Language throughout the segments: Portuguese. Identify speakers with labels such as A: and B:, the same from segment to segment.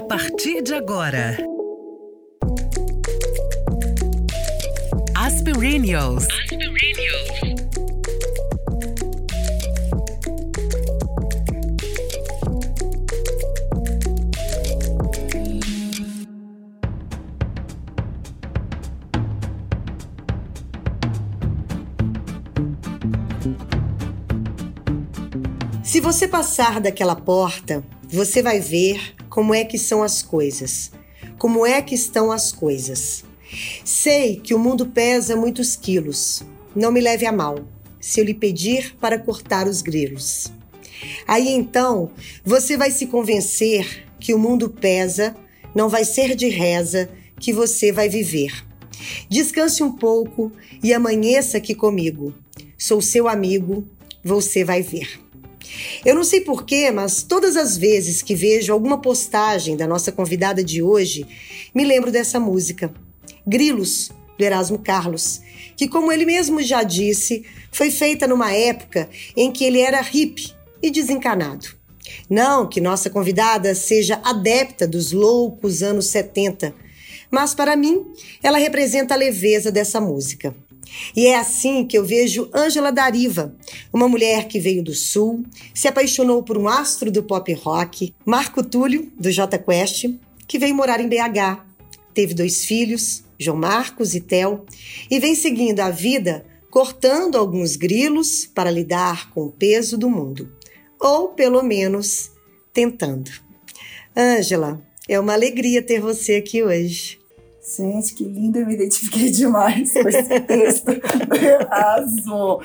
A: A partir de agora. Aspirinios.
B: Se você passar daquela porta, você vai ver como é que são as coisas. Como é que estão as coisas. Sei que o mundo pesa muitos quilos. Não me leve a mal se eu lhe pedir para cortar os grilos. Aí então você vai se convencer que o mundo pesa, não vai ser de reza que você vai viver. Descanse um pouco e amanheça aqui comigo. Sou seu amigo, você vai ver. Eu não sei porquê, mas todas as vezes que vejo alguma postagem da nossa convidada de hoje, me lembro dessa música. Grilos, do Erasmo Carlos, que, como ele mesmo já disse, foi feita numa época em que ele era hippie e desencanado. Não que nossa convidada seja adepta dos loucos anos 70, mas para mim ela representa a leveza dessa música. E é assim que eu vejo Ângela Dariva, uma mulher que veio do Sul, se apaixonou por um astro do pop rock, Marco Túlio, do J Quest, que veio morar em BH. Teve dois filhos, João Marcos e Tel, e vem seguindo a vida cortando alguns grilos para lidar com o peso do mundo. Ou, pelo menos, tentando. Ângela, é uma alegria ter você aqui hoje.
C: Gente, que lindo, eu me identifiquei demais com esse texto Erasmo.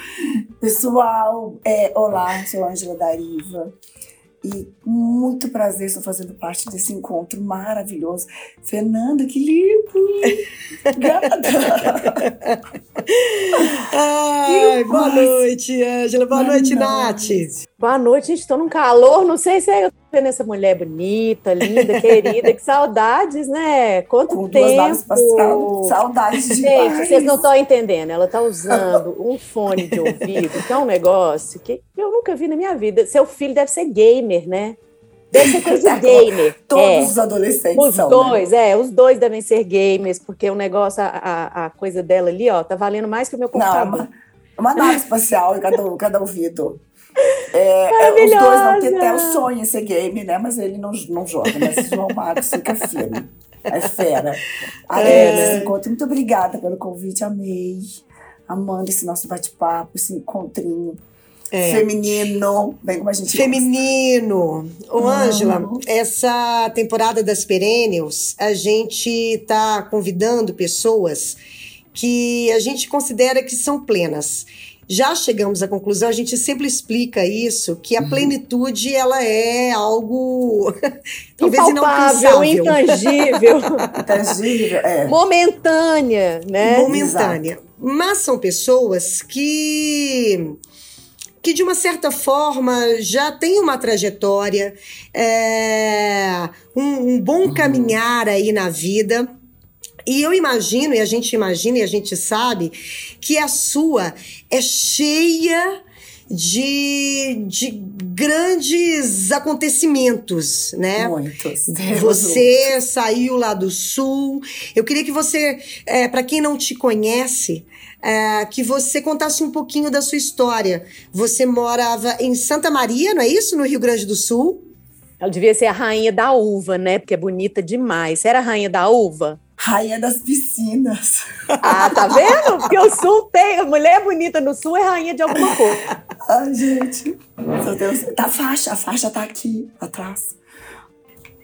C: Pessoal, é, olá, sou Ângela Dariva. E muito prazer, estou fazendo parte desse encontro maravilhoso. Fernanda, que lindo!
B: Obrigada! Ai, boa noite, Ângela. Boa, boa noite, noite, Nath.
D: Boa noite, gente. Estou num calor. Não sei se é vendo essa mulher bonita, linda, querida. Que saudades, né? Quanto
C: Com
D: tempo.
C: Duas saudades de
D: Gente, vocês não estão entendendo. Ela está usando um fone de ouvido, que é um negócio que eu nunca vi na minha vida. Seu filho deve ser gamer, né? Deve ser coisa de gamer.
C: Todos
D: é.
C: os adolescentes
D: os
C: são,
D: dois,
C: né?
D: é, os dois devem ser gamers, porque o negócio, a, a, a, coisa dela ali, ó, tá valendo mais que o meu computador.
C: Não, uma, uma nave espacial em cada, cada ouvido. É, os dois não têm até o sonho em ser game, né? Mas ele não, não joga, mas João Marcos fica firme. É fera. Aí, é. esse encontro, muito obrigada pelo convite, amei. Amando esse nosso bate-papo, esse encontrinho. É. Feminino, bem como a gente
B: Feminino. Ô, Ângela, uhum. essa temporada das Perennials, a gente tá convidando pessoas que a gente considera que são plenas já chegamos à conclusão, a gente sempre explica isso, que a uhum. plenitude ela é algo talvez
D: inalcançável, intangível,
C: intangível, é.
D: momentânea, né?
B: Momentânea. Exato. Mas são pessoas que que de uma certa forma já têm uma trajetória, é, um, um bom uhum. caminhar aí na vida e eu imagino, e a gente imagina, e a gente sabe, que a sua é cheia de, de grandes acontecimentos, né?
C: Muitos.
B: Você muitos. saiu lá do sul. Eu queria que você, é, para quem não te conhece, é, que você contasse um pouquinho da sua história. Você morava em Santa Maria, não é isso? No Rio Grande do Sul?
D: Ela devia ser a rainha da uva, né? Porque é bonita demais. Você era a rainha da uva?
C: Rainha das piscinas.
D: Ah, tá vendo? Porque o sul tem. Mulher bonita no sul é rainha de alguma coisa.
C: Ai, gente. Meu Deus. Tá a faixa, a faixa tá aqui atrás.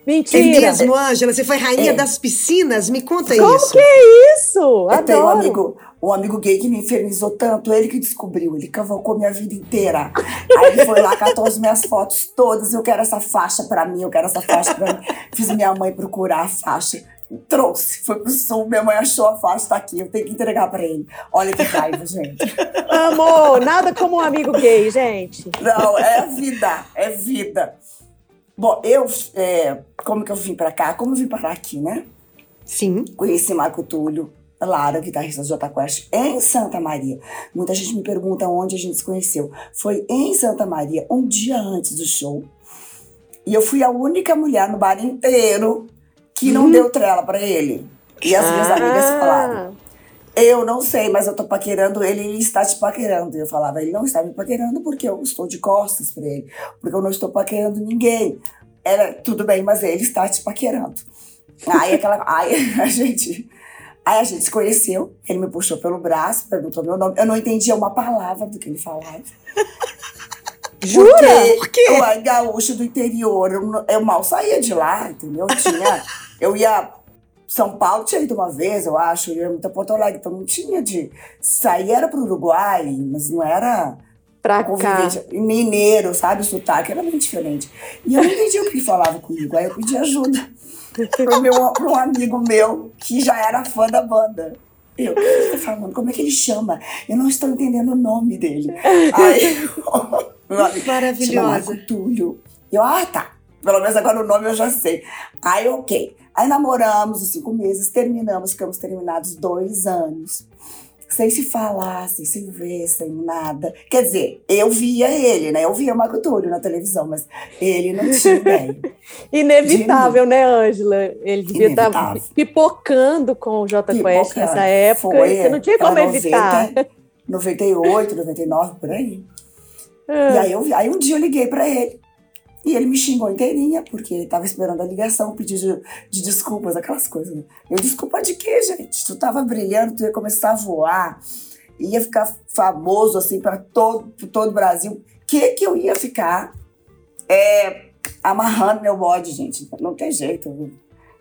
D: Mentira.
B: É mesmo, Ângela? Você foi rainha é. das piscinas? Me conta
D: Como
B: isso.
D: Como que é isso?
C: Eu
D: Adoro.
C: tenho um amigo, um amigo gay que me infernizou tanto, ele que descobriu, ele cavalcou minha vida inteira. Aí ele foi lá, catou as minhas fotos todas, eu quero essa faixa pra mim, eu quero essa faixa pra mim. Fiz minha mãe procurar a faixa trouxe, foi pro sul, minha mãe achou a faixa, tá aqui, eu tenho que entregar pra ele. Olha que raiva, gente.
D: Amor, nada como um amigo gay, gente.
C: Não, é vida, é vida. Bom, eu, é, como que eu vim pra cá? Como eu vim parar aqui, né?
B: Sim.
C: Conheci Marco Túlio, Lara, guitarrista do Jota Quest, em Santa Maria. Muita gente me pergunta onde a gente se conheceu. Foi em Santa Maria, um dia antes do show. E eu fui a única mulher no bar inteiro que não hum. deu trela para ele. E as minhas ah. amigas falaram: Eu não sei, mas eu tô paquerando ele e está te paquerando. E eu falava: Ele não está me paquerando porque eu estou de costas para ele, porque eu não estou paquerando ninguém. Era tudo bem, mas ele está te paquerando. Aí aquela. Aí a gente. Aí a gente se conheceu, ele me puxou pelo braço, perguntou meu nome. Eu não entendia uma palavra do que ele falava.
D: Jura?
C: Porque Por quê? eu era gaúcho do interior, eu, eu mal saía de lá, entendeu? Eu tinha. Eu ia são Paulo tinha ido uma vez, eu acho, eu ia muito a Porto Alegre, então não tinha de. Sair era pro Uruguai, mas não era.
D: Pra cá.
C: Mineiro, sabe? O sotaque era muito diferente. E eu não entendi o que ele falava comigo, aí eu pedi ajuda pro meu, pro um amigo meu que já era fã da banda. Eu, o ele tá falando? Como é que ele chama? Eu não estou entendendo o nome dele. Aí,
B: meu amigo, Maravilhosa.
C: Túlio. Eu, ah, tá. Pelo menos agora o nome eu já sei. Aí, ok. Aí namoramos os cinco meses, terminamos, ficamos terminados dois anos. Sem se falar, sem se ver, sem nada. Quer dizer, eu via ele, né? Eu via o Marco Túlio na televisão, mas ele não tinha ideia.
D: Inevitável, né, Ângela? Ele devia estar tá pipocando com o J Quest nessa época. Foi, você não tinha como 90, evitar.
C: 98, 99, por aí. E aí, eu, aí um dia eu liguei para ele. E ele me xingou inteirinha, porque estava esperando a ligação, pedido de, de, desculpas, aquelas coisas. Né? Eu, desculpa de quê, gente? Tu tava brilhando, tu ia começar a voar, ia ficar famoso, assim, para todo, todo o Brasil. Que que eu ia ficar é, amarrando meu bode, gente? Não tem jeito.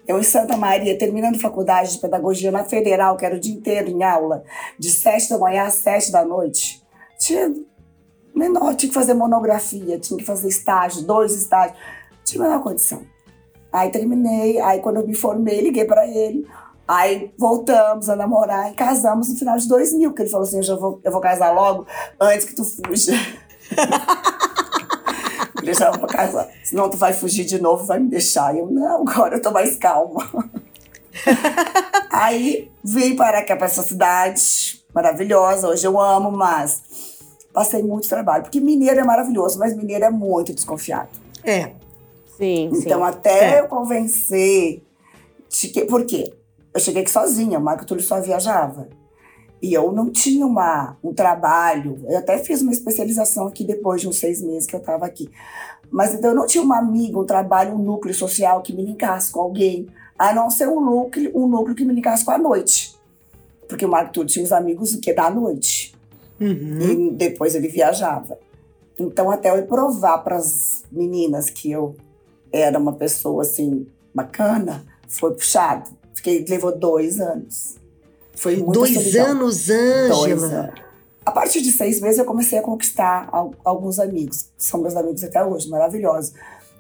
C: Eu em Santa Maria, terminando faculdade de pedagogia na Federal, que era o dia inteiro em aula, de sete da manhã às sete da noite. Tinha menor, tinha que fazer monografia, tinha que fazer estágio, dois estágios, tinha menor condição. Aí terminei, aí quando eu me formei, liguei para ele, aí voltamos a namorar e casamos no final de 2000, que ele falou assim, eu, já vou, eu vou casar logo antes que tu fuja. já vou casar, senão tu vai fugir de novo, vai me deixar. Eu, não, agora eu tô mais calma. aí vim para cá, para essa cidade maravilhosa, hoje eu amo, mas passei muito trabalho. Porque mineiro é maravilhoso, mas mineiro é muito desconfiado.
B: É.
D: Sim,
C: Então,
D: sim.
C: até é. eu convencer. De que, por quê? Eu cheguei aqui sozinha, o Marco Túlio só viajava. E eu não tinha uma, um trabalho. Eu até fiz uma especialização aqui depois de uns seis meses que eu estava aqui. Mas então eu não tinha uma amiga, um trabalho, um núcleo social que me ligasse com alguém, a não ser um núcleo, um núcleo que me ligasse com a noite. Porque o Marco Túlio tinha os amigos que da noite. Uhum. E depois ele viajava. Então, até eu provar para as meninas que eu era uma pessoa assim bacana, foi puxado. Fiquei, levou dois anos. Foi muito
B: Dois solidão. anos, Ângela?
C: A partir de seis meses eu comecei a conquistar alguns amigos, são meus amigos até hoje, maravilhosos.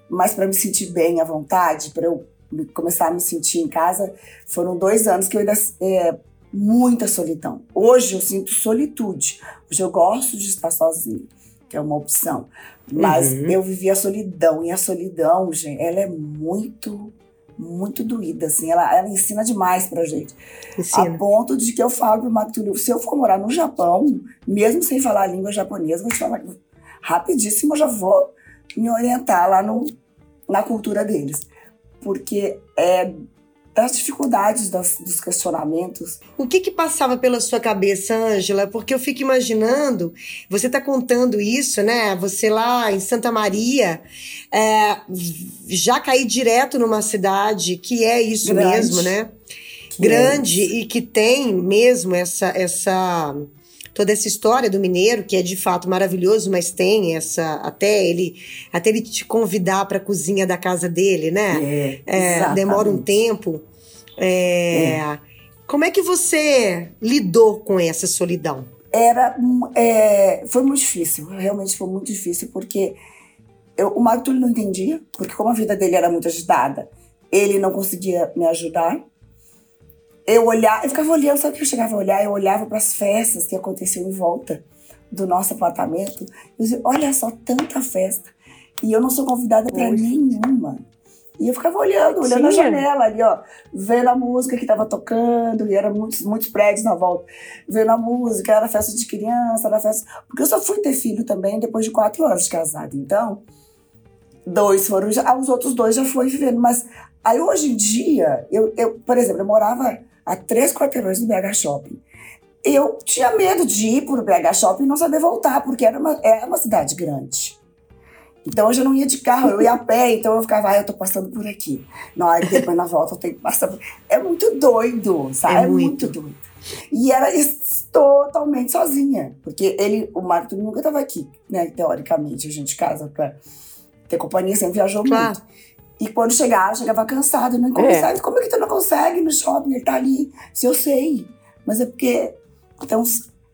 C: Mas para me sentir bem à vontade, para eu começar a me sentir em casa, foram dois anos que eu ainda é, muita solidão. Hoje eu sinto solitude. Hoje eu gosto de estar sozinha, que é uma opção. Mas uhum. eu vivi a solidão. E a solidão, gente, ela é muito, muito doída, assim. Ela, ela ensina demais pra gente. Ensina. A ponto de que eu falo pro Marco Túlio, se eu for morar no Japão, mesmo sem falar a língua japonesa, vou te falar rapidíssimo, eu já vou me orientar lá no, na cultura deles. Porque é das dificuldades das, dos questionamentos.
B: O que que passava pela sua cabeça, Ângela? Porque eu fico imaginando, você está contando isso, né? Você lá em Santa Maria, é, já cair direto numa cidade que é isso Grande. mesmo, né? Grande e que tem mesmo essa essa toda essa história do mineiro que é de fato maravilhoso, mas tem essa até ele até ele te convidar para a cozinha da casa dele, né?
C: É, é
B: demora um tempo. É, é. Como é que você lidou com essa solidão?
C: Era é, foi muito difícil, realmente foi muito difícil porque eu, o Marco Túlio não entendia, porque como a vida dele era muito agitada, ele não conseguia me ajudar eu olhava, eu ficava olhando, sabe o que eu chegava a olhar? Eu olhava para as festas que aconteciam em volta do nosso apartamento. Eu dizia, olha só, tanta festa. E eu não sou convidada para nenhuma. E eu ficava olhando, olhando Sim. a janela ali, ó, vendo a música que estava tocando, e eram muitos, muitos prédios na volta. Vendo a música, era festa de criança, era festa. Porque eu só fui ter filho também depois de quatro anos de casado. Então, Dois foram, já, os outros dois já foram vivendo. Mas aí hoje em dia, eu, eu por exemplo, eu morava a três quarteirões do BH Shopping. Eu tinha medo de ir para o BH Shopping e não saber voltar, porque era uma, era uma cidade grande. Então hoje eu não ia de carro, eu ia a pé, então eu ficava, ah, eu tô passando por aqui. Não, aí depois na volta eu tenho que passar por... É muito doido, sabe? É, é muito. muito doido. E era totalmente sozinha, porque ele, o Marco nunca estava aqui, né? Teoricamente, a gente casa pra ter companhia, sempre viajou claro. muito. E quando chegava, chegava cansado, não consegue. É. Como é que tu não consegue no shopping? Ele tá ali. Se eu sei. Mas é porque. Então,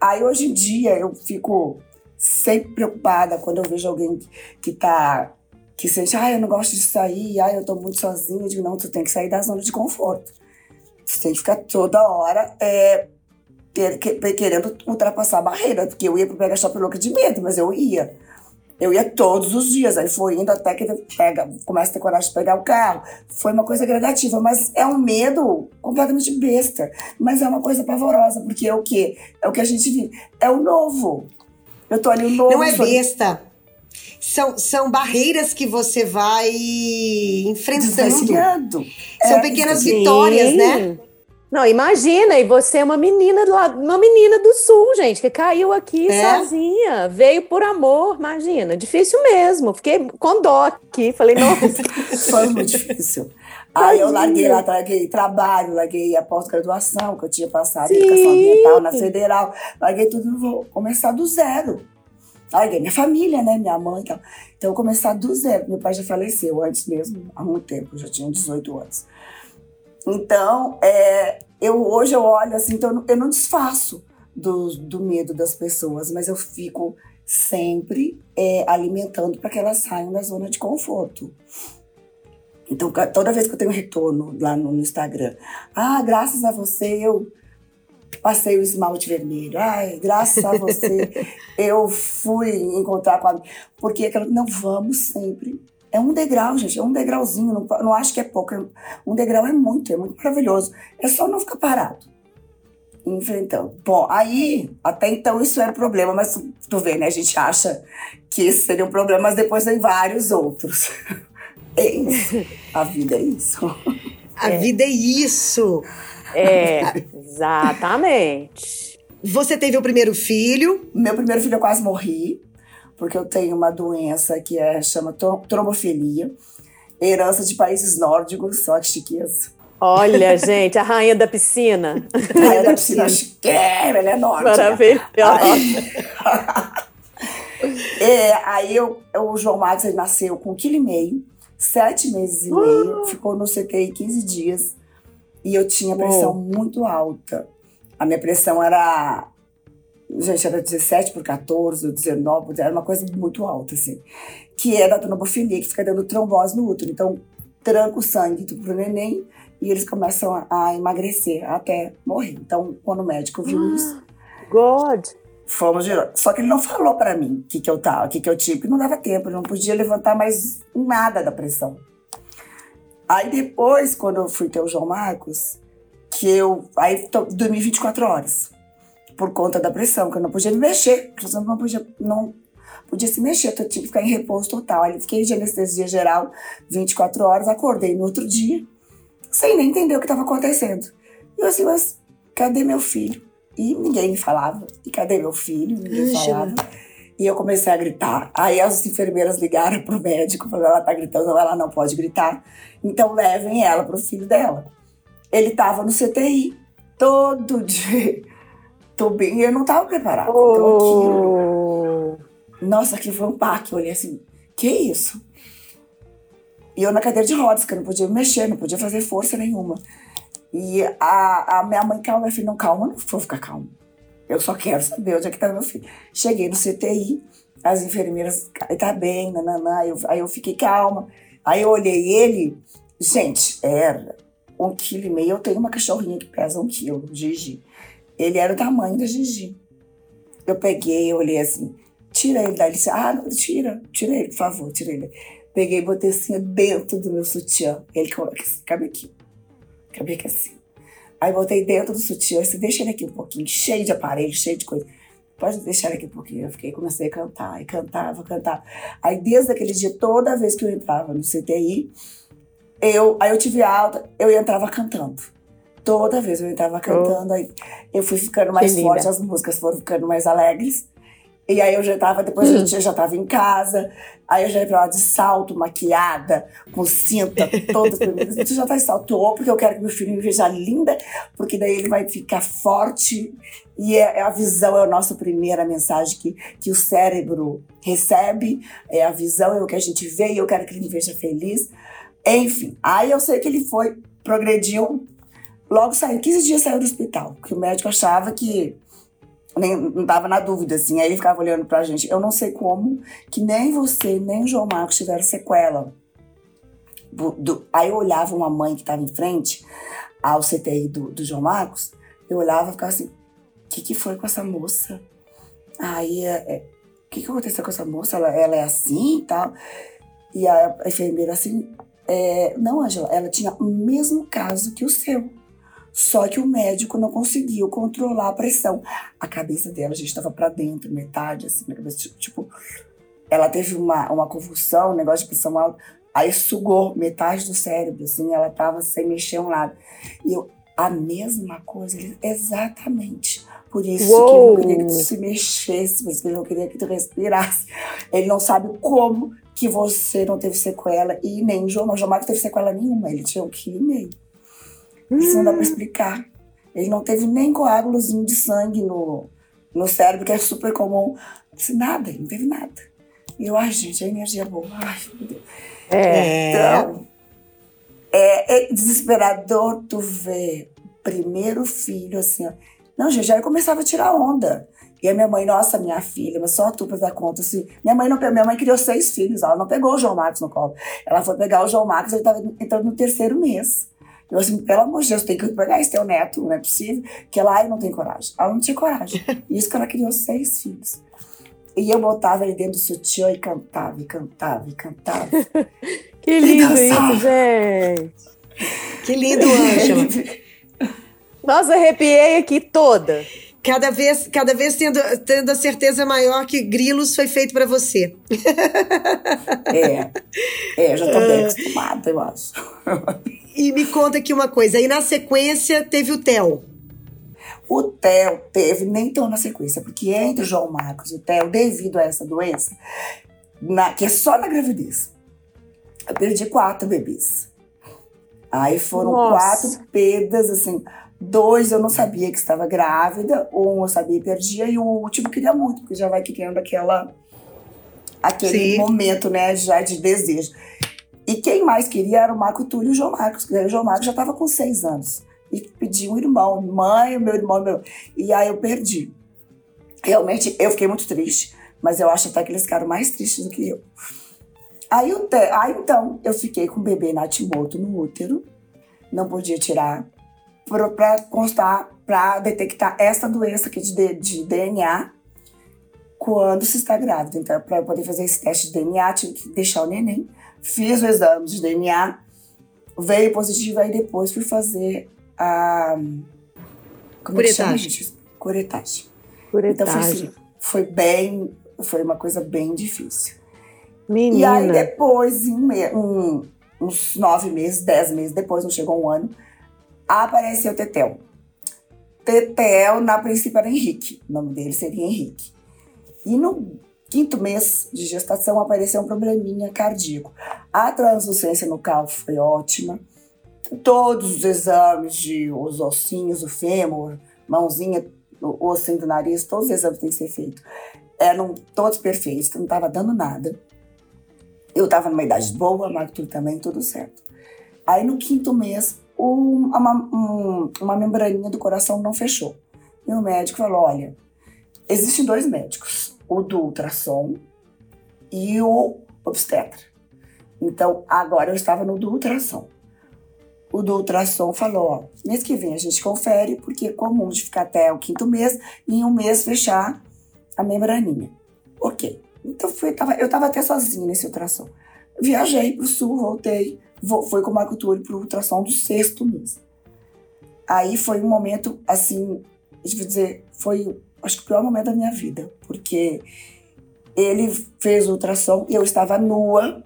C: aí hoje em dia eu fico sempre preocupada quando eu vejo alguém que tá que sente, ah, eu não gosto de sair, ah, eu tô muito sozinha. Eu digo, não, tu tem que sair da zona de conforto. Você tem que ficar toda hora é, querendo ultrapassar a barreira, porque eu ia pro Pega Shopping louca de medo, mas eu ia. Eu ia todos os dias, aí foi indo até que pega, começa a ter coragem de pegar o carro. Foi uma coisa gradativa, mas é um medo completamente besta. Mas é uma coisa pavorosa, porque é o quê? É o que a gente vive. É o novo. Eu tô ali o novo.
B: Não é besta. São, são barreiras que você vai enfrentando. São é, pequenas sim. vitórias, né?
D: Não, imagina, e você é uma menina lá, uma menina do sul, gente, que caiu aqui é? sozinha, veio por amor, imagina, difícil mesmo. Fiquei com dó aqui, falei, nossa.
C: Foi muito difícil. Aí eu larguei lá, larguei trabalho, larguei a pós-graduação que eu tinha passado, Sim. educação ambiental na federal, larguei tudo, vou começar do zero. Larguei minha família, né, minha mãe e tal. Então eu começar do zero. Meu pai já faleceu antes mesmo, há muito tempo, eu já tinha 18 anos. Então, é, eu hoje eu olho assim, então eu não desfaço do, do medo das pessoas, mas eu fico sempre é, alimentando para que elas saiam da zona de conforto. Então, toda vez que eu tenho retorno lá no, no Instagram, ah, graças a você eu passei o esmalte vermelho. Ai, graças a você eu fui encontrar com a. Porque não vamos sempre é um degrau, gente, é um degrauzinho, não, não acho que é pouco. É, um degrau é muito, é muito maravilhoso. É só não ficar parado. Enfrentando. Bom, aí, até então isso era problema, mas tu vê, né? A gente acha que esse seria um problema, mas depois tem vários outros. É isso. A vida é isso.
B: A é. vida é isso.
D: É, exatamente.
B: Você teve o primeiro filho?
C: Meu primeiro filho eu quase morri porque eu tenho uma doença que é, chama trombofilia, herança de países nórdicos, só que chiqueza.
D: Olha, gente, a rainha da piscina.
C: A rainha da piscina chiqueira, ela é nórdica.
D: Maravilhosa.
C: Aí, é, aí eu, o João Marcos ele nasceu com um quilo e meio, sete meses e meio, uh! ficou no CTI 15 dias e eu tinha pressão muito alta. A minha pressão era gente, era 17 por 14, ou 19, era uma coisa muito alta, assim. Que é da trombofilia, que fica dando trombose no útero. Então, tranca o sangue pro neném e eles começam a, a emagrecer até morrer. Então, quando o médico viu ah, isso.
D: God!
C: Fomos Só que ele não falou para mim o que, que eu tava, o que, que eu tinha, porque não dava tempo, não podia levantar mais nada da pressão. Aí depois, quando eu fui ter o João Marcos, que eu. Aí dormi 24 horas por conta da pressão, que eu não podia me mexer, eu não podia, não podia se mexer, então eu tinha que ficar em repouso total. Aí fiquei de anestesia geral 24 horas, acordei no outro dia, sem nem entender o que estava acontecendo. E eu assim, mas cadê meu filho? E ninguém me falava. E cadê meu filho? Ninguém falava. E eu comecei a gritar. Aí as enfermeiras ligaram pro médico, falaram, ela tá gritando, ela não pode gritar. Então levem ela pro filho dela. Ele tava no CTI todo dia tô bem. Eu não tava preparada. Oh. Então aquilo. Nossa, aquilo foi um paque. Eu olhei assim, que isso? E eu na cadeira de rodas, que eu não podia mexer, não podia fazer força nenhuma. E a, a minha mãe, calma, minha filha, não, calma, não vou ficar calma. Eu só quero saber onde é que tá meu filho. Cheguei no CTI, as enfermeiras, tá bem, nananã, eu, aí eu fiquei calma. Aí eu olhei ele, gente, era um quilo e meio. Eu tenho uma cachorrinha que pesa um quilo, Gigi. Ele era o tamanho da Gigi. Eu peguei, eu olhei assim, tira ele. Ele disse, ah, não, tira, tira ele, por favor, tira ele. Peguei e botei assim dentro do meu sutiã. Ele assim, cabe aqui. Cabe aqui assim. Aí botei dentro do sutiã, assim, deixa ele aqui um pouquinho, cheio de aparelho, cheio de coisa. pode deixar aqui um pouquinho. Eu fiquei, comecei a cantar, e cantava, cantava. Aí, desde aquele dia, toda vez que eu entrava no CTI, eu, aí eu tive alta, eu entrava cantando. Toda vez eu entrava cantando, oh. aí eu fui ficando mais forte, as músicas foram ficando mais alegres. E aí eu já tava, depois hum. eu já tava em casa, aí eu já ia pra lá de salto, maquiada, com cinta, todas Você já tá em salto, porque eu quero que meu filho me veja linda, porque daí ele vai ficar forte. E é, é a visão, é a nossa primeira mensagem que, que o cérebro recebe, é a visão, é o que a gente vê, e eu quero que ele me veja feliz. Enfim, aí eu sei que ele foi, progrediu, logo saiu, 15 dias saiu do hospital, que o médico achava que nem, não tava na dúvida, assim. Aí ele ficava olhando pra gente. Eu não sei como que nem você, nem o João Marcos tiveram sequela. Do, do, aí eu olhava uma mãe que tava em frente ao CTI do, do João Marcos, eu olhava e ficava assim, o que, que foi com essa moça? Aí, é, é, o que, que aconteceu com essa moça? Ela, ela é assim e tal? E a, a enfermeira assim, é, não, Angela, ela tinha o mesmo caso que o seu. Só que o médico não conseguiu controlar a pressão. A cabeça dela já estava para dentro, metade, assim, na cabeça. Tipo, ela teve uma, uma convulsão, um negócio de pressão alta. Aí sugou metade do cérebro, assim, ela estava sem mexer um lado. E eu, a mesma coisa, exatamente. Por isso Uou. que ele não queria que tu se mexesse, por isso que ele não queria que tu respirasse. Ele não sabe como que você não teve sequela e nem o João, o João Marcos teve sequela nenhuma, ele tinha um quilo e meio. Isso não dá pra explicar. Ele não teve nem coágulozinho de sangue no, no cérebro, que é super comum. Disse, nada, ele não teve nada. E eu, ai, gente, a energia é boa. Ai, meu Deus. É. Então, é, é desesperador tu ver primeiro filho assim, ó. Não, gente, eu começava a tirar onda. E a minha mãe, nossa, minha filha, mas só tu pra dar conta, assim. Minha mãe, não, minha mãe criou seis filhos, ela não pegou o João Marcos no colo. Ela foi pegar o João Marcos, ele tava entrando no terceiro mês. Eu assim, pelo amor de Deus, tem que pegar esse teu neto, não é possível. Que ela, ai, não tem coragem. Ela não tinha coragem. Isso que ela criou seis filhos. E eu botava ele dentro do sutiã e cantava, e cantava, e cantava.
D: que lindo isso, gente.
B: Que lindo, Ângela.
D: Nossa, arrepiei aqui toda.
B: Cada vez, cada vez tendo, tendo a certeza maior que Grilos foi feito para você.
C: É, é, já tô bem acostumada, eu acho.
B: E me conta aqui uma coisa, aí na sequência teve o Theo.
C: O Theo teve, nem tão na sequência, porque entre o João Marcos e o Theo, devido a essa doença, na, que é só na gravidez, eu perdi quatro bebês. Aí foram Nossa. quatro perdas, assim, dois eu não sabia que estava grávida, um eu sabia que perdia, e o último queria muito, porque já vai criando aquela, aquele Sim. momento, né, já de desejo. E quem mais queria era o Marco Túlio e o João Marcos. O João Marcos já estava com seis anos. E pedi um irmão, mãe, meu irmão, meu. E aí eu perdi. Realmente, eu fiquei muito triste. Mas eu acho até que eles ficaram mais tristes do que eu. Aí, eu te... aí então, eu fiquei com o bebê Natimoto no útero. Não podia tirar. Para constar, para detectar essa doença aqui de, de DNA quando se está grávida. Então, para poder fazer esse teste de DNA, tive que deixar o neném Fiz o exame de DNA, veio positivo, aí depois fui fazer a.
B: Como Curetagem.
C: Curetagem.
D: Curetagem.
C: Então foi, foi bem. Foi uma coisa bem difícil.
D: Menina.
C: E aí depois, em um, uns nove meses, dez meses depois, não chegou um ano, apareceu Tetel. Tetel, na princípio, era Henrique. O nome dele seria Henrique. E no quinto mês de gestação apareceu um probleminha cardíaco. A translucência no cal foi ótima. Todos os exames de os ossinhos, o fêmur, mãozinha, o ossinho do nariz, todos os exames têm que ser feitos. Eram todos perfeitos, não estava dando nada. Eu estava numa idade boa, tudo também, tudo certo. Aí no quinto mês, uma, um, uma membraninha do coração não fechou. E o médico falou: olha, existem dois médicos o do ultrassom e o obstetra. Então, agora eu estava no do ultrassom. O do ultrassom falou, ó, mês que vem a gente confere, porque é comum de ficar até o quinto mês e em um mês fechar a membraninha. Ok. Então, fui, tava, eu estava até sozinha nesse ultrassom. Viajei para o sul, voltei, foi com o Marco Túlio para o ultrassom do sexto mês. Aí foi um momento, assim, eu dizer, foi acho que o pior momento da minha vida, porque ele fez o ultrassom e eu estava nua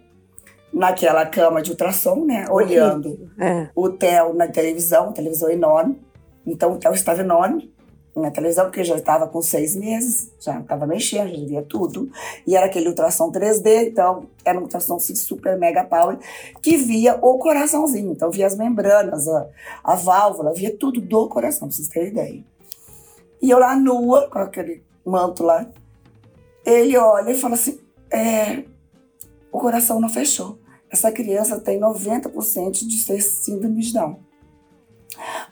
C: naquela cama de ultrassom, né? Olhando
D: É.
C: o Theo na televisão, televisão enorme. Então o Theo estava enorme na televisão, porque já estava com seis meses, já estava mexendo, já via tudo. E era aquele ultrassom 3D, então era um ultrassom assim, super mega power, que via o coraçãozinho. Então via as membranas, a, a válvula, via tudo do coração, pra vocês terem ideia. E eu lá nua, com aquele manto lá, ele olha e fala assim: é, o coração não fechou. Essa criança tem 90% de ser síndrome de Down.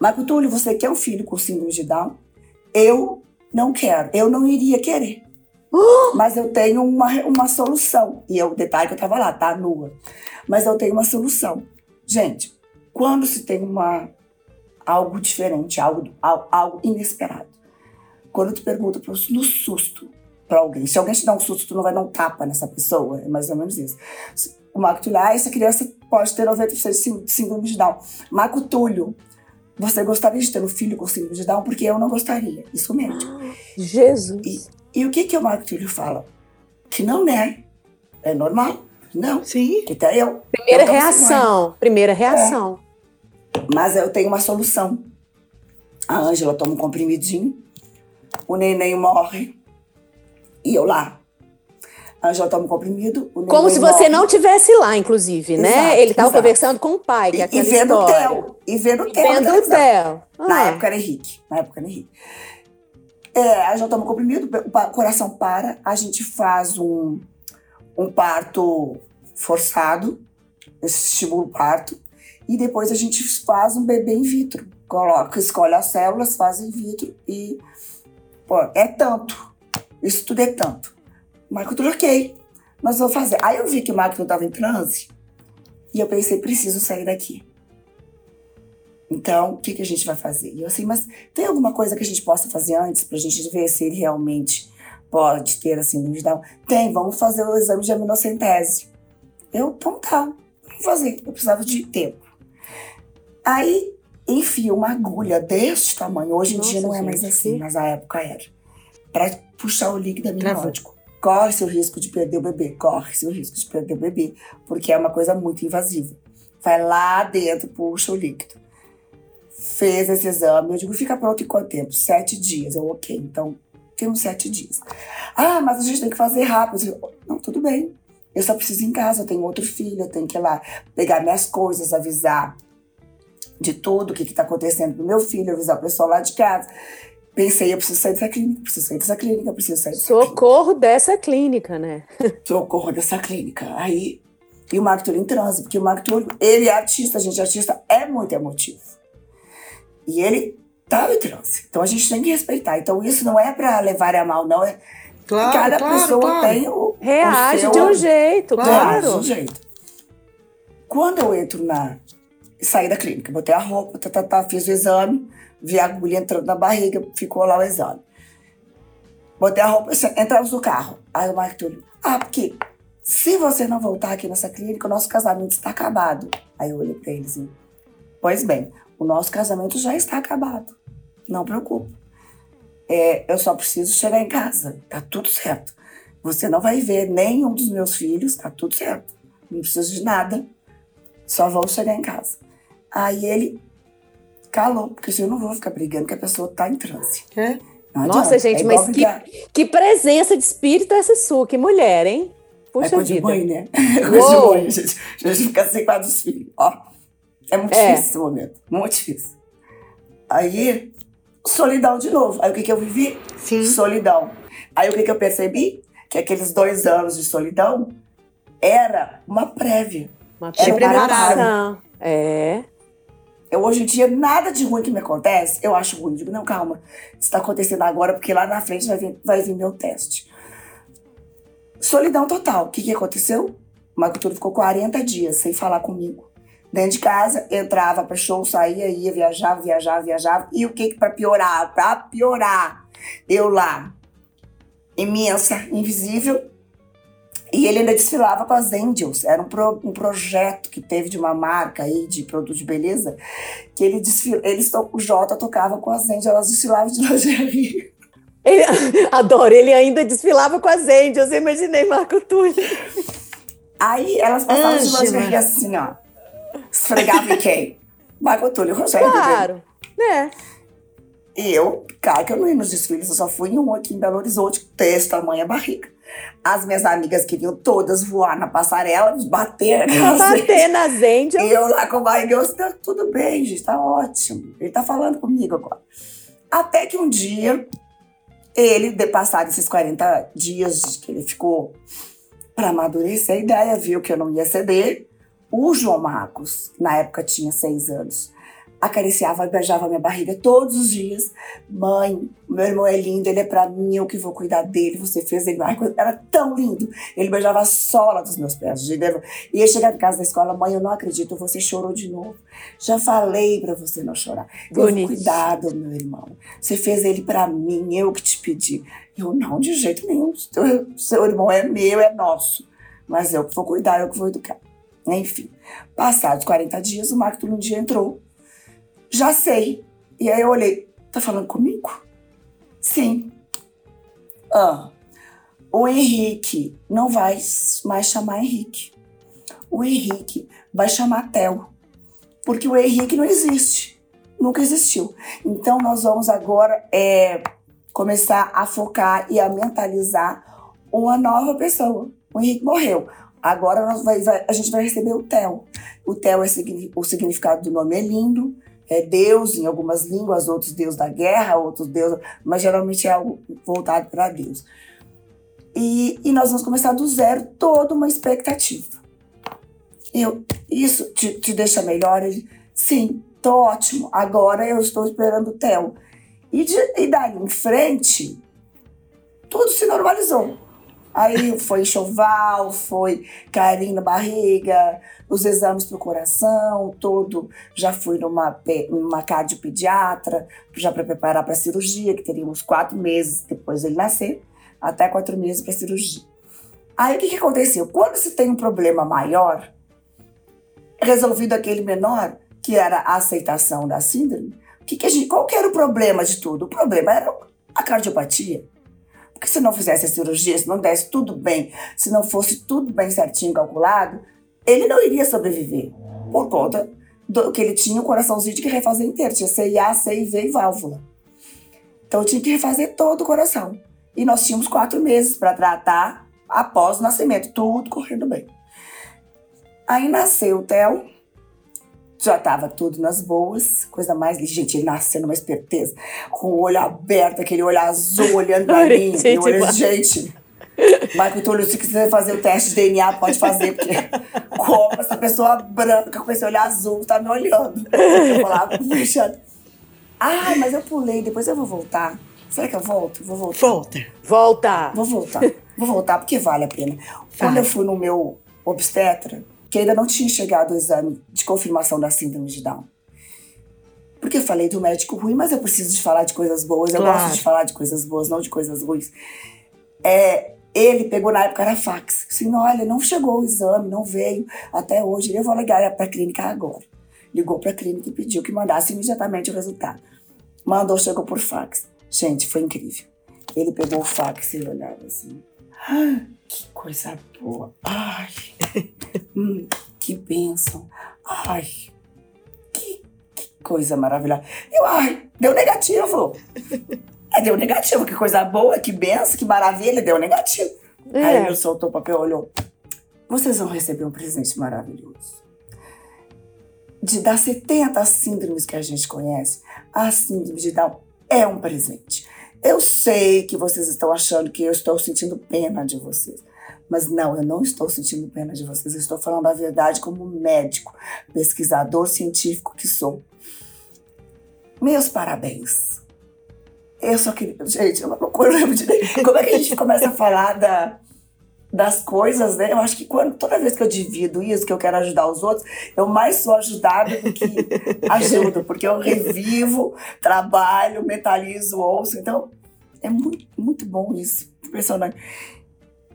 C: Marco Túlio, você quer um filho com síndrome de Down? Eu não quero, eu não iria querer. Mas eu tenho uma, uma solução. E o detalhe que eu tava lá, tá? Nua. Mas eu tenho uma solução. Gente, quando se tem uma, algo diferente, algo, al- algo inesperado, quando tu pergunta pro, no susto para alguém, se alguém te dá um susto, tu não vai dar um tapa nessa pessoa, é mais ou menos isso. O Marco Túlio, ah, essa criança pode ter 90% de sí- síndrome de Down. Marco Túlio, você gostaria de ter um filho com síndrome de Down? Porque eu não gostaria. Isso mesmo.
D: Jesus.
C: E o que, que o Marco Túlio fala? Que não, né? É normal. Não.
B: Sim.
C: Até eu.
D: Primeira
C: eu sem
D: reação. Primeira reação.
C: mãe. Mas eu tenho uma solução. A Ângela toma um comprimidinho, o neném morre e eu lá. A Ângela toma um comprimido, o
D: Como se
C: morre.
D: você não tivesse lá, inclusive, né?
C: Exato,
D: Ele estava conversando com o pai, que é
C: E, e
D: aquela
C: vendo o
D: história.
C: Theo. E vendo o Theo. na
D: Vendo o
C: televisão.
D: Theo.
C: Na
D: Ah,
C: época era Henrique. Na época era Henrique. É, a gente toma comprimido, o o coração para, a gente faz um, um parto forçado, esse estimula o parto, e depois a gente faz um bebê in vitro. Coloca, escolhe as células, faz in vitro e. Pô, é tanto. Isso tudo é tanto. Marco tudo ok. Nós vamos fazer. Aí eu vi que o Marco estava em transe e eu pensei, preciso sair daqui. Então, o que, que a gente vai fazer? E eu assim, mas tem alguma coisa que a gente possa fazer antes pra gente ver se ele realmente pode ter a de Down? Tem, vamos fazer o exame de aminocentese. Eu, então tá, vamos fazer. Eu precisava de tempo. Aí, enfia uma agulha deste tamanho. Hoje em
D: Nossa,
C: dia não é mais
D: gente,
C: assim, mas na época era. Pra puxar o líquido amniótico. Corre seu risco de perder o bebê, corre seu risco de perder o bebê, porque é uma coisa muito invasiva. Vai lá dentro, puxa o líquido fez esse exame. Eu digo, fica pronto em quanto tempo? Sete dias. Eu, ok, então temos sete dias. Ah, mas a gente tem que fazer rápido. Eu não, tudo bem. Eu só preciso ir em casa, eu tenho outro filho, eu tenho que ir lá pegar minhas coisas, avisar de tudo, o que está acontecendo pro meu filho, avisar o pessoal lá de casa. Pensei, eu preciso sair dessa clínica, preciso sair dessa clínica, preciso sair dessa clínica
D: socorro dessa clínica, né?
C: socorro dessa clínica. Aí, e o Marco Túlio em transe, porque o Marco Túlio, ele é artista, gente, artista é muito emotivo. E ele tá em transe. Então a gente tem que respeitar. Então isso não é pra levar a mal, não. É
B: Claro,
C: cada
B: claro,
C: pessoa
B: claro.
C: tem o.
D: Reage
C: o
D: de
C: seu,
D: um jeito,
C: Reage de
D: claro.
C: um jeito. Quando eu entro na. Saí da clínica, botei a roupa, tá, tá, tá, fiz o exame, vi a agulha entrando na barriga, ficou lá o exame. Botei a roupa, entramos no carro. Aí o Marco Túlio, ah, porque se você não voltar aqui nessa clínica, o nosso casamento está acabado. Aí eu olhei pra ele assim, pois bem, o nosso casamento já está acabado. Não preocupe. É, eu só preciso chegar em casa. Tá tudo certo. Você não vai ver nenhum dos meus filhos, tá tudo certo. Não preciso de nada. Só vou chegar em casa. Aí ele calou, porque assim, eu não vou ficar brigando que a pessoa tá em transe.
B: É.
D: Nossa,
C: adianta.
D: gente,
C: é
D: mas que,
C: brigar.
D: que presença de espírito é essa sua? Que mulher, hein?
C: É
D: Puxa
C: coisa de
D: vida.
C: mãe, né? É coisa de mãe, gente. A gente fica sem quadro dos filhos. Ó, é muito
D: É.
C: difícil esse momento. Muito difícil. Aí, solidão de novo. Aí o que, que eu vivi?
B: Sim.
C: Solidão. Aí o que, que eu percebi? Que aqueles dois anos de solidão era uma prévia.
D: Uma
C: um
D: preparação. É.
C: Eu, hoje em dia, nada de ruim que me acontece, eu acho ruim. Digo, não, calma. Isso está acontecendo agora, porque lá na frente vai vir, vai vir meu teste. Solidão total. O que, que aconteceu? O Marco Túlio ficou 40 dias sem falar comigo. Dentro de casa, entrava para show, saía, ia, viajava, viajava, viajava. E o que, que para piorar? Para piorar, eu lá, imensa, invisível, e ele ainda desfilava com as Angels. Era um, pro- um projeto que teve de uma marca aí de produto de beleza, que ele desfil, eles to- o Jota tocava com as Angels, elas desfilavam de lingerie.
D: Ele, adoro, ele ainda desfilava com as angels, eu imaginei Marco Túlio.
C: Aí elas passavam de lingerie assim, ó. Esfregava em quem? Marco Túlio Rogério.
D: Claro, né?
C: E eu, cara, que eu não ia nos desfiles, eu só fui em um aqui em Belo Horizonte, texto, tamanha barriga. As minhas amigas queriam todas voar na passarela, bater
D: nas Bater nas angels.
C: E eu lá com a barriga, eu tá tudo bem, gente, tá ótimo. Ele tá falando comigo agora. Até que um dia, ele, de passar esses 40 dias que ele ficou para amadurecer a ideia, viu que eu não ia ceder. O João Marcos, na época tinha seis anos, acariciava e beijava minha barriga todos os dias. Mãe, meu irmão é lindo, ele é para mim, eu que vou cuidar dele. Você fez ele. Era tão lindo. Ele beijava a sola dos meus pés. E ia chegar em casa da escola, mãe, eu não acredito, você chorou de novo. Já falei para você não chorar. Bonito. Cuidado, meu irmão. Você fez ele para mim, eu que te pedi. Eu não, de jeito nenhum. Seu, seu irmão é meu, é nosso. Mas eu que vou cuidar, eu que vou educar. Enfim, passados 40 dias, o Marco um dia entrou já sei. E aí eu olhei, tá falando comigo? Sim. Ah, o Henrique não vai mais chamar Henrique. O Henrique vai chamar Theo. Porque o Henrique não existe. Nunca existiu. Então nós vamos agora é, começar a focar e a mentalizar uma nova pessoa. O Henrique morreu. Agora vai, vai, a gente vai receber o Theo. O Theo é o significado do nome é lindo é Deus em algumas línguas, outros Deus da guerra, outros Deus, mas geralmente é algo voltado para Deus. E, e, nós vamos começar do zero, toda uma expectativa. Eu, isso te, te deixa melhor? Sim, tô ótimo. Agora eu estou esperando o Theo. E, de, e daí em frente, tudo se normalizou. Aí foi enxoval, foi carinho na barriga, os exames para o coração, todo. Já fui numa, numa cardiopediatra, já para preparar para a cirurgia, que teríamos quatro meses depois dele nascer, até quatro meses para cirurgia. Aí o que, que aconteceu? Quando se tem um problema maior, resolvido aquele menor, que era a aceitação da síndrome, que que a gente, qual que era o problema de tudo? O problema era a cardiopatia. Porque se não fizesse a cirurgia, se não desse tudo bem, se não fosse tudo bem certinho calculado, ele não iria sobreviver por conta do que ele tinha o coraçãozinho de que refazer inteiro. Tinha CIA, CIV e válvula. Então tinha que refazer todo o coração. E nós tínhamos quatro meses para tratar após o nascimento, tudo correndo bem. Aí nasceu o Theo, já estava tudo nas boas, coisa mais. Gente, ele nasceu numa esperteza, com o olho aberto, aquele olho azul olhando para mim. Gente, olho, gente, Marco Túlio, se quiser fazer o teste de DNA, pode fazer, porque como essa pessoa branca com esse olho azul tá me olhando. Eu falava, fechando. Ah, mas eu pulei, depois eu vou voltar. Será que eu volto? Vou voltar.
B: Volta.
D: Volta.
C: Vou voltar. Vou voltar, porque vale a pena. Quando eu fui no meu obstetra, que ainda não tinha chegado o exame de confirmação da síndrome de Down. Porque eu falei do médico ruim, mas eu preciso de falar de coisas boas. Eu claro. gosto de falar de coisas boas, não de coisas ruins. É, ele pegou na época era fax. Assim, olha, não chegou o exame, não veio até hoje. Eu vou ligar para a clínica agora. Ligou para a clínica e pediu que mandasse imediatamente o resultado. Mandou, chegou por fax. Gente, foi incrível. Ele pegou o fax e olhava assim. Ah, que coisa boa. Ai, hum, que bênção. Ai, que, que coisa maravilhosa. Eu, ai, deu negativo. Aí deu negativo, que coisa boa, que benção, que maravilha, deu negativo. É. Aí ele soltou o papel, olhou. Vocês vão receber um presente maravilhoso. De dar 70 síndromes que a gente conhece, a síndrome de Down é um presente. Eu sei que vocês estão achando que eu estou sentindo pena de vocês. Mas não, eu não estou sentindo pena de vocês. Eu estou falando a verdade como médico, pesquisador científico que sou. Meus parabéns. Eu só queria. Gente, eu não lembro de. Como é que a gente começa a falar da, das coisas, né? Eu acho que quando, toda vez que eu divido isso, que eu quero ajudar os outros, eu mais sou ajudada do que ajudo, porque eu revivo, trabalho, mentalizo, ouço. Então, é muito, muito bom isso. Impressionante.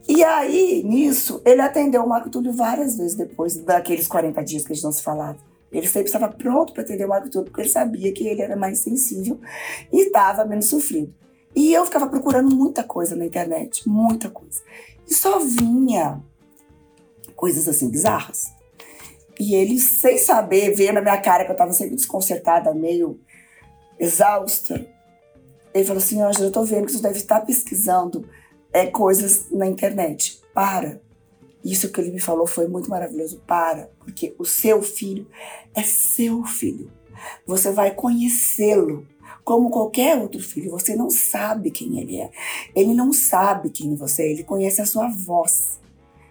C: E aí, nisso, ele atendeu o Marco Túlio várias vezes depois daqueles 40 dias que a gente não se falava. Ele sempre estava pronto para atender o Marco Túlio, porque ele sabia que ele era mais sensível e estava menos sofrido. E eu ficava procurando muita coisa na internet, muita coisa. E só vinha coisas assim bizarras. E ele, sem saber, vendo a minha cara, que eu estava sempre desconcertada, meio exausta, ele falou assim: Ângela, eu tô vendo que você deve estar pesquisando é, coisas na internet. Para. Isso que ele me falou foi muito maravilhoso. Para, porque o seu filho é seu filho. Você vai conhecê-lo como qualquer outro filho. Você não sabe quem ele é. Ele não sabe quem você é. Ele conhece a sua voz.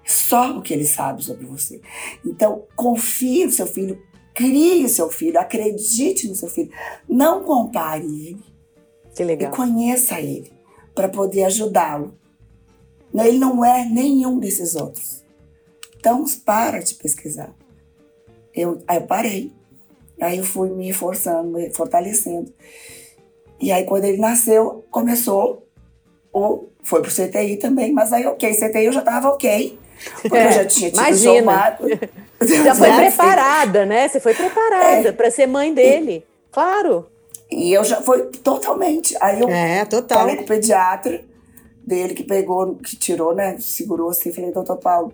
C: Só o que ele sabe sobre você. Então, confie no seu filho, crie seu filho, acredite no seu filho. Não compare ele.
D: Que legal.
C: E conheça ele para poder ajudá-lo. Ele não é nenhum desses outros. Então, para de pesquisar. Eu, aí eu parei. Aí eu fui me forçando, me fortalecendo. E aí, quando ele nasceu, começou, o, foi pro CTI também, mas aí, ok, CTI eu já tava ok. Porque é, eu já tinha tido
D: imagina. Já foi preparada, né? Você foi preparada é. para ser mãe dele. E, claro.
C: E eu já fui totalmente. Aí eu
B: é, total.
C: falei com o pediatra dele que pegou, que tirou, né? Segurou assim, falei, doutor Paulo,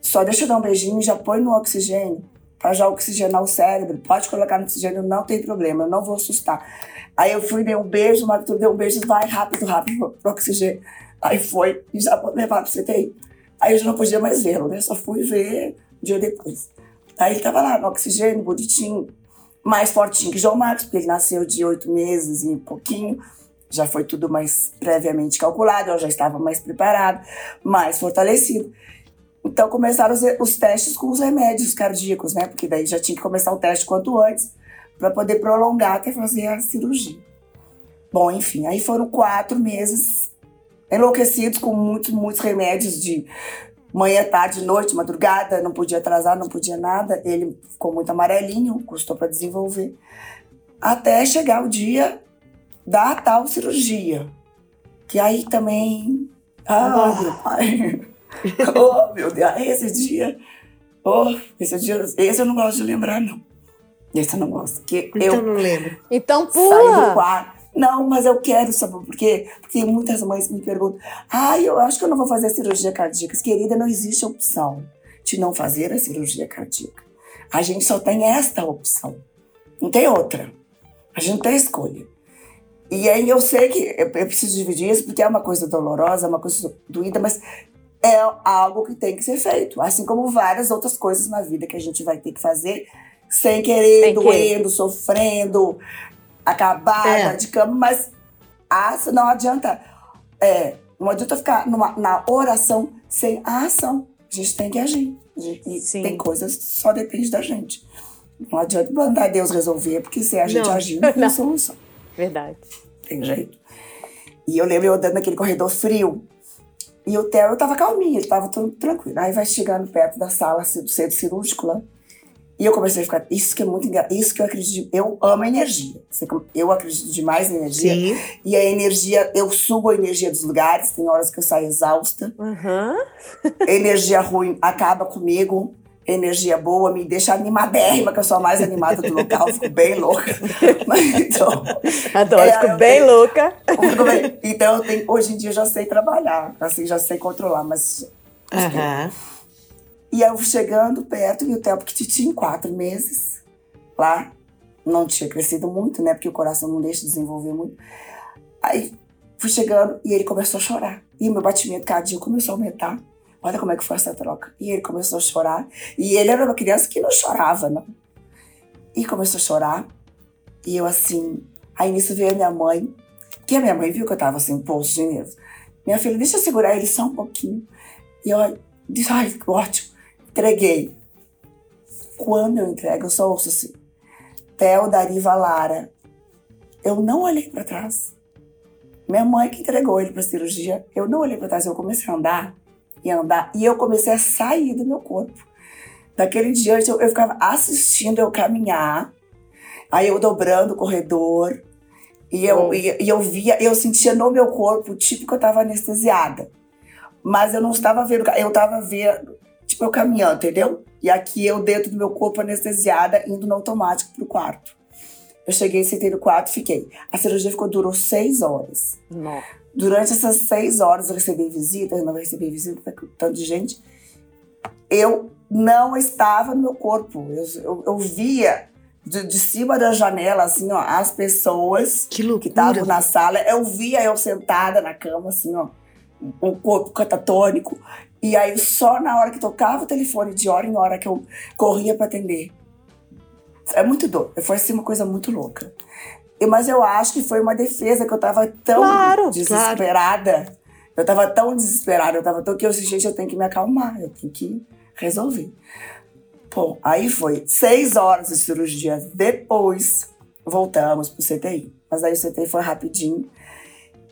C: só deixa eu dar um beijinho e já põe no oxigênio, para já oxigenar o cérebro. Pode colocar no oxigênio, não tem problema, eu não vou assustar. Aí eu fui, dei um beijo, o Marco deu um beijo, vai rápido, rápido pro oxigênio. Aí foi, e já vou levar pro CTI. Aí eu já não podia mais vê-lo, né? Só fui ver um dia depois. Aí ele tava lá no oxigênio, bonitinho, mais fortinho que João Marcos, porque ele nasceu de oito meses e pouquinho. Já foi tudo mais previamente calculado, eu já estava mais preparado, mais fortalecido. Então começaram os, os testes com os remédios cardíacos, né? Porque daí já tinha que começar o teste quanto antes, para poder prolongar até fazer a cirurgia. Bom, enfim, aí foram quatro meses enlouquecidos com muitos, muitos remédios de manhã, tarde, noite, madrugada, não podia atrasar, não podia nada. Ele ficou muito amarelinho, custou para desenvolver. Até chegar o dia da tal cirurgia. Que aí também. Ah, meu pai. oh, meu Deus, esse dia. Oh, esse dia. Esse eu não gosto de lembrar, não. Esse eu não gosto. Que
B: então
C: eu
B: não lembro.
D: Então pula. Saí
C: do quarto. Não, mas eu quero saber por quê. Porque muitas mães me perguntam: ah, eu acho que eu não vou fazer a cirurgia cardíaca. Querida, não existe opção de não fazer a cirurgia cardíaca. A gente só tem esta opção. Não tem outra. A gente não tem escolha. E aí eu sei que eu preciso dividir isso porque é uma coisa dolorosa, é uma coisa doída, mas é algo que tem que ser feito. Assim como várias outras coisas na vida que a gente vai ter que fazer sem querer, sem doendo, querer. sofrendo, acabada é. de cama, mas a, não adianta. É, não adianta ficar numa, na oração sem a ação. A gente tem que agir. E Sim. tem coisas que só depende da gente. Não adianta mandar Deus resolver, porque se a gente não. agir, não tem solução.
D: Verdade.
C: Tem jeito. E eu lembro eu andando naquele corredor frio. E o Theo tava calminho, ele tava tudo tranquilo. Aí vai chegando perto da sala assim, do centro cirúrgico lá. E eu comecei a ficar. Isso que é muito engraçado. Isso que eu acredito. Eu amo a energia. Eu acredito demais na energia. Sim. E a energia, eu subo a energia dos lugares. Tem horas que eu saio exausta.
D: Uhum.
C: energia ruim acaba comigo energia boa, me deixa animadérrima, que eu sou a mais animada do local, fico bem louca. Mas, então,
D: Adoro, é, fico bem tenho, louca.
C: Então, eu tenho, hoje em dia eu já sei trabalhar, assim, já sei controlar, mas...
B: Uhum.
C: E eu chegando perto, e o tempo que tinha quatro meses lá, não tinha crescido muito, né, porque o coração não deixa de desenvolver muito. Aí fui chegando e ele começou a chorar. E o meu batimento cardíaco começou a aumentar. Olha como é que foi essa troca. E ele começou a chorar. E ele era uma criança que não chorava, não. E começou a chorar. E eu assim. Aí nisso veio a minha mãe, que a minha mãe viu que eu tava assim, pulso de nervos. Minha filha, deixa eu segurar ele só um pouquinho. E eu disse, ai, ótimo. Entreguei. Quando eu entrego, eu só ouço assim. Theo Dariva Lara. Eu não olhei para trás. Minha mãe que entregou ele para cirurgia, eu não olhei para trás, eu comecei a andar e andar. E eu comecei a sair do meu corpo. Daquele dia eu, eu ficava assistindo eu caminhar, aí eu dobrando o corredor, e eu, e, e, eu via, eu sentia no meu corpo, tipo que eu estava anestesiada. Mas eu não estava vendo, eu estava vendo, tipo, eu caminhando, entendeu? E aqui eu dentro do meu corpo anestesiada, indo no automático pro quarto. Eu cheguei, sentei no quarto, fiquei. A cirurgia ficou, durou seis horas.
D: Nossa.
C: Durante essas seis horas eu recebi visita, eu não recebi visita com tanto de gente. Eu não estava no meu corpo. Eu, eu, eu via de, de, cima da janela, assim, ó, as pessoas
B: que
C: estavam na sala. Eu via eu sentada na cama, assim, ó, um corpo catatônico. E aí, só na hora que tocava o telefone, de hora em hora, que eu corria para atender. É muito doido. Foi assim uma coisa muito louca. Mas eu acho que foi uma defesa que eu tava tão claro, desesperada. Claro. Eu tava tão desesperada, eu tava tão que eu disse, gente, eu tenho que me acalmar, eu tenho que resolver. Bom, aí foi seis horas de cirurgia depois, voltamos pro CTI. Mas aí o CTI foi rapidinho.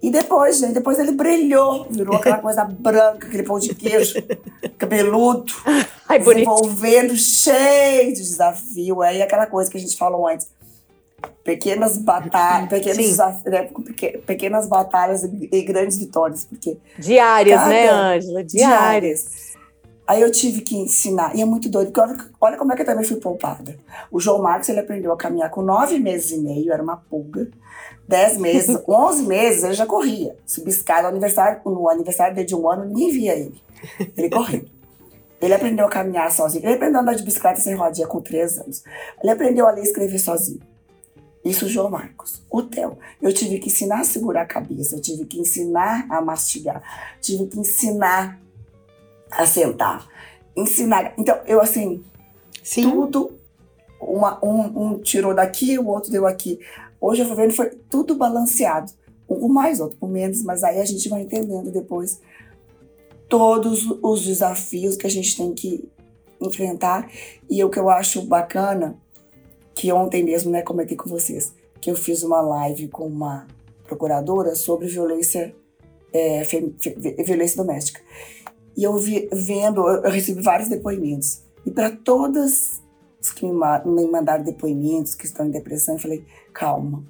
C: E depois, gente, depois ele brilhou, virou aquela coisa branca, aquele pão de queijo, cabeludo, Ai, desenvolvendo, cheio de desafio. Aí aquela coisa que a gente falou antes, pequenas batalhas, pequenos né? pequenas batalhas e grandes vitórias, porque
D: diárias, né, Ângela? Diárias. diárias.
C: Aí eu tive que ensinar, e é muito doido, porque olha, olha como é que eu também fui poupada. O João Marcos, ele aprendeu a caminhar com nove meses e meio, era uma pulga. Dez meses, onze meses, ele já corria. Subia escada no aniversário, no aniversário dele de um ano, ninguém via ele. Ele corria. Ele aprendeu a caminhar sozinho. Ele aprendeu a andar de bicicleta sem rodinha com três anos. Ele aprendeu a ler e escrever sozinho. Isso, João Marcos. O Theo, eu tive que ensinar a segurar a cabeça, eu tive que ensinar a mastigar, tive que ensinar a sentar, ensinar. Então, eu assim, Sim. tudo, uma, um, um tirou daqui, o outro deu aqui. Hoje eu vendo, foi tudo balanceado. Um com mais, outro com menos, mas aí a gente vai entendendo depois todos os desafios que a gente tem que enfrentar. E o que eu acho bacana que ontem mesmo, né, comentei com vocês, que eu fiz uma live com uma procuradora sobre violência, é, violência doméstica. E eu vi, vendo, eu recebi vários depoimentos. E para todas os que me mandaram depoimentos, que estão em depressão, eu falei: calma,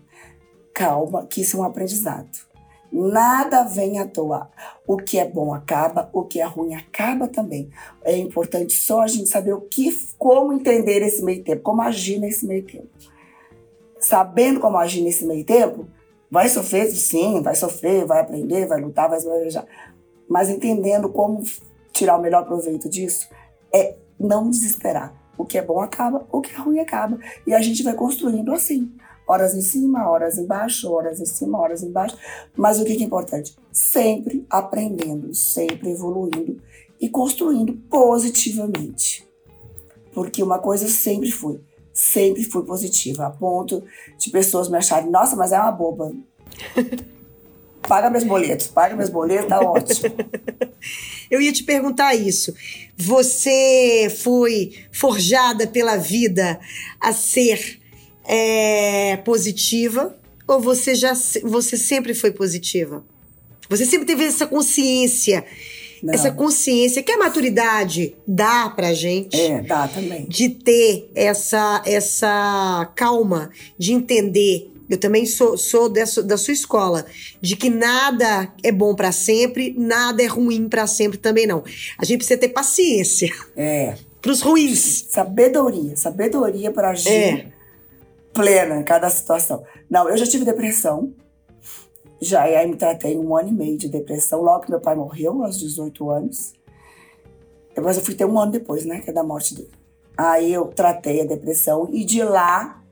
C: calma, que isso é um aprendizado. Nada vem à toa. O que é bom acaba, o que é ruim acaba também. É importante só a gente saber o que, como entender esse meio tempo, como agir nesse meio tempo. Sabendo como agir nesse meio tempo, vai sofrer, sim, vai sofrer, vai aprender, vai lutar, vai esbravejar. Mas entendendo como tirar o melhor proveito disso, é não desesperar. O que é bom acaba, o que é ruim acaba. E a gente vai construindo assim horas em cima, horas embaixo, horas em cima, horas embaixo. Mas o que é importante? Sempre aprendendo, sempre evoluindo e construindo positivamente. Porque uma coisa sempre fui, sempre fui positiva, a ponto de pessoas me acharem, nossa, mas é uma boba. paga meus boletos, paga meus boletos, tá ótimo.
B: Eu ia te perguntar isso. Você foi forjada pela vida a ser é, positiva ou você já você sempre foi positiva? Você sempre teve essa consciência, Não. essa consciência que a maturidade dá pra gente.
C: É, dá também.
B: De ter essa essa calma, de entender. Eu também sou, sou dessa, da sua escola, de que nada é bom para sempre, nada é ruim para sempre também não. A gente precisa ter paciência.
C: É.
B: Pros ruins.
C: Sabedoria, sabedoria para agir. É plena em cada situação. Não, eu já tive depressão. Já aí me tratei um ano e meio de depressão, logo que meu pai morreu, aos 18 anos. Depois eu fui ter um ano depois, né, que é da morte dele. Aí eu tratei a depressão e de lá,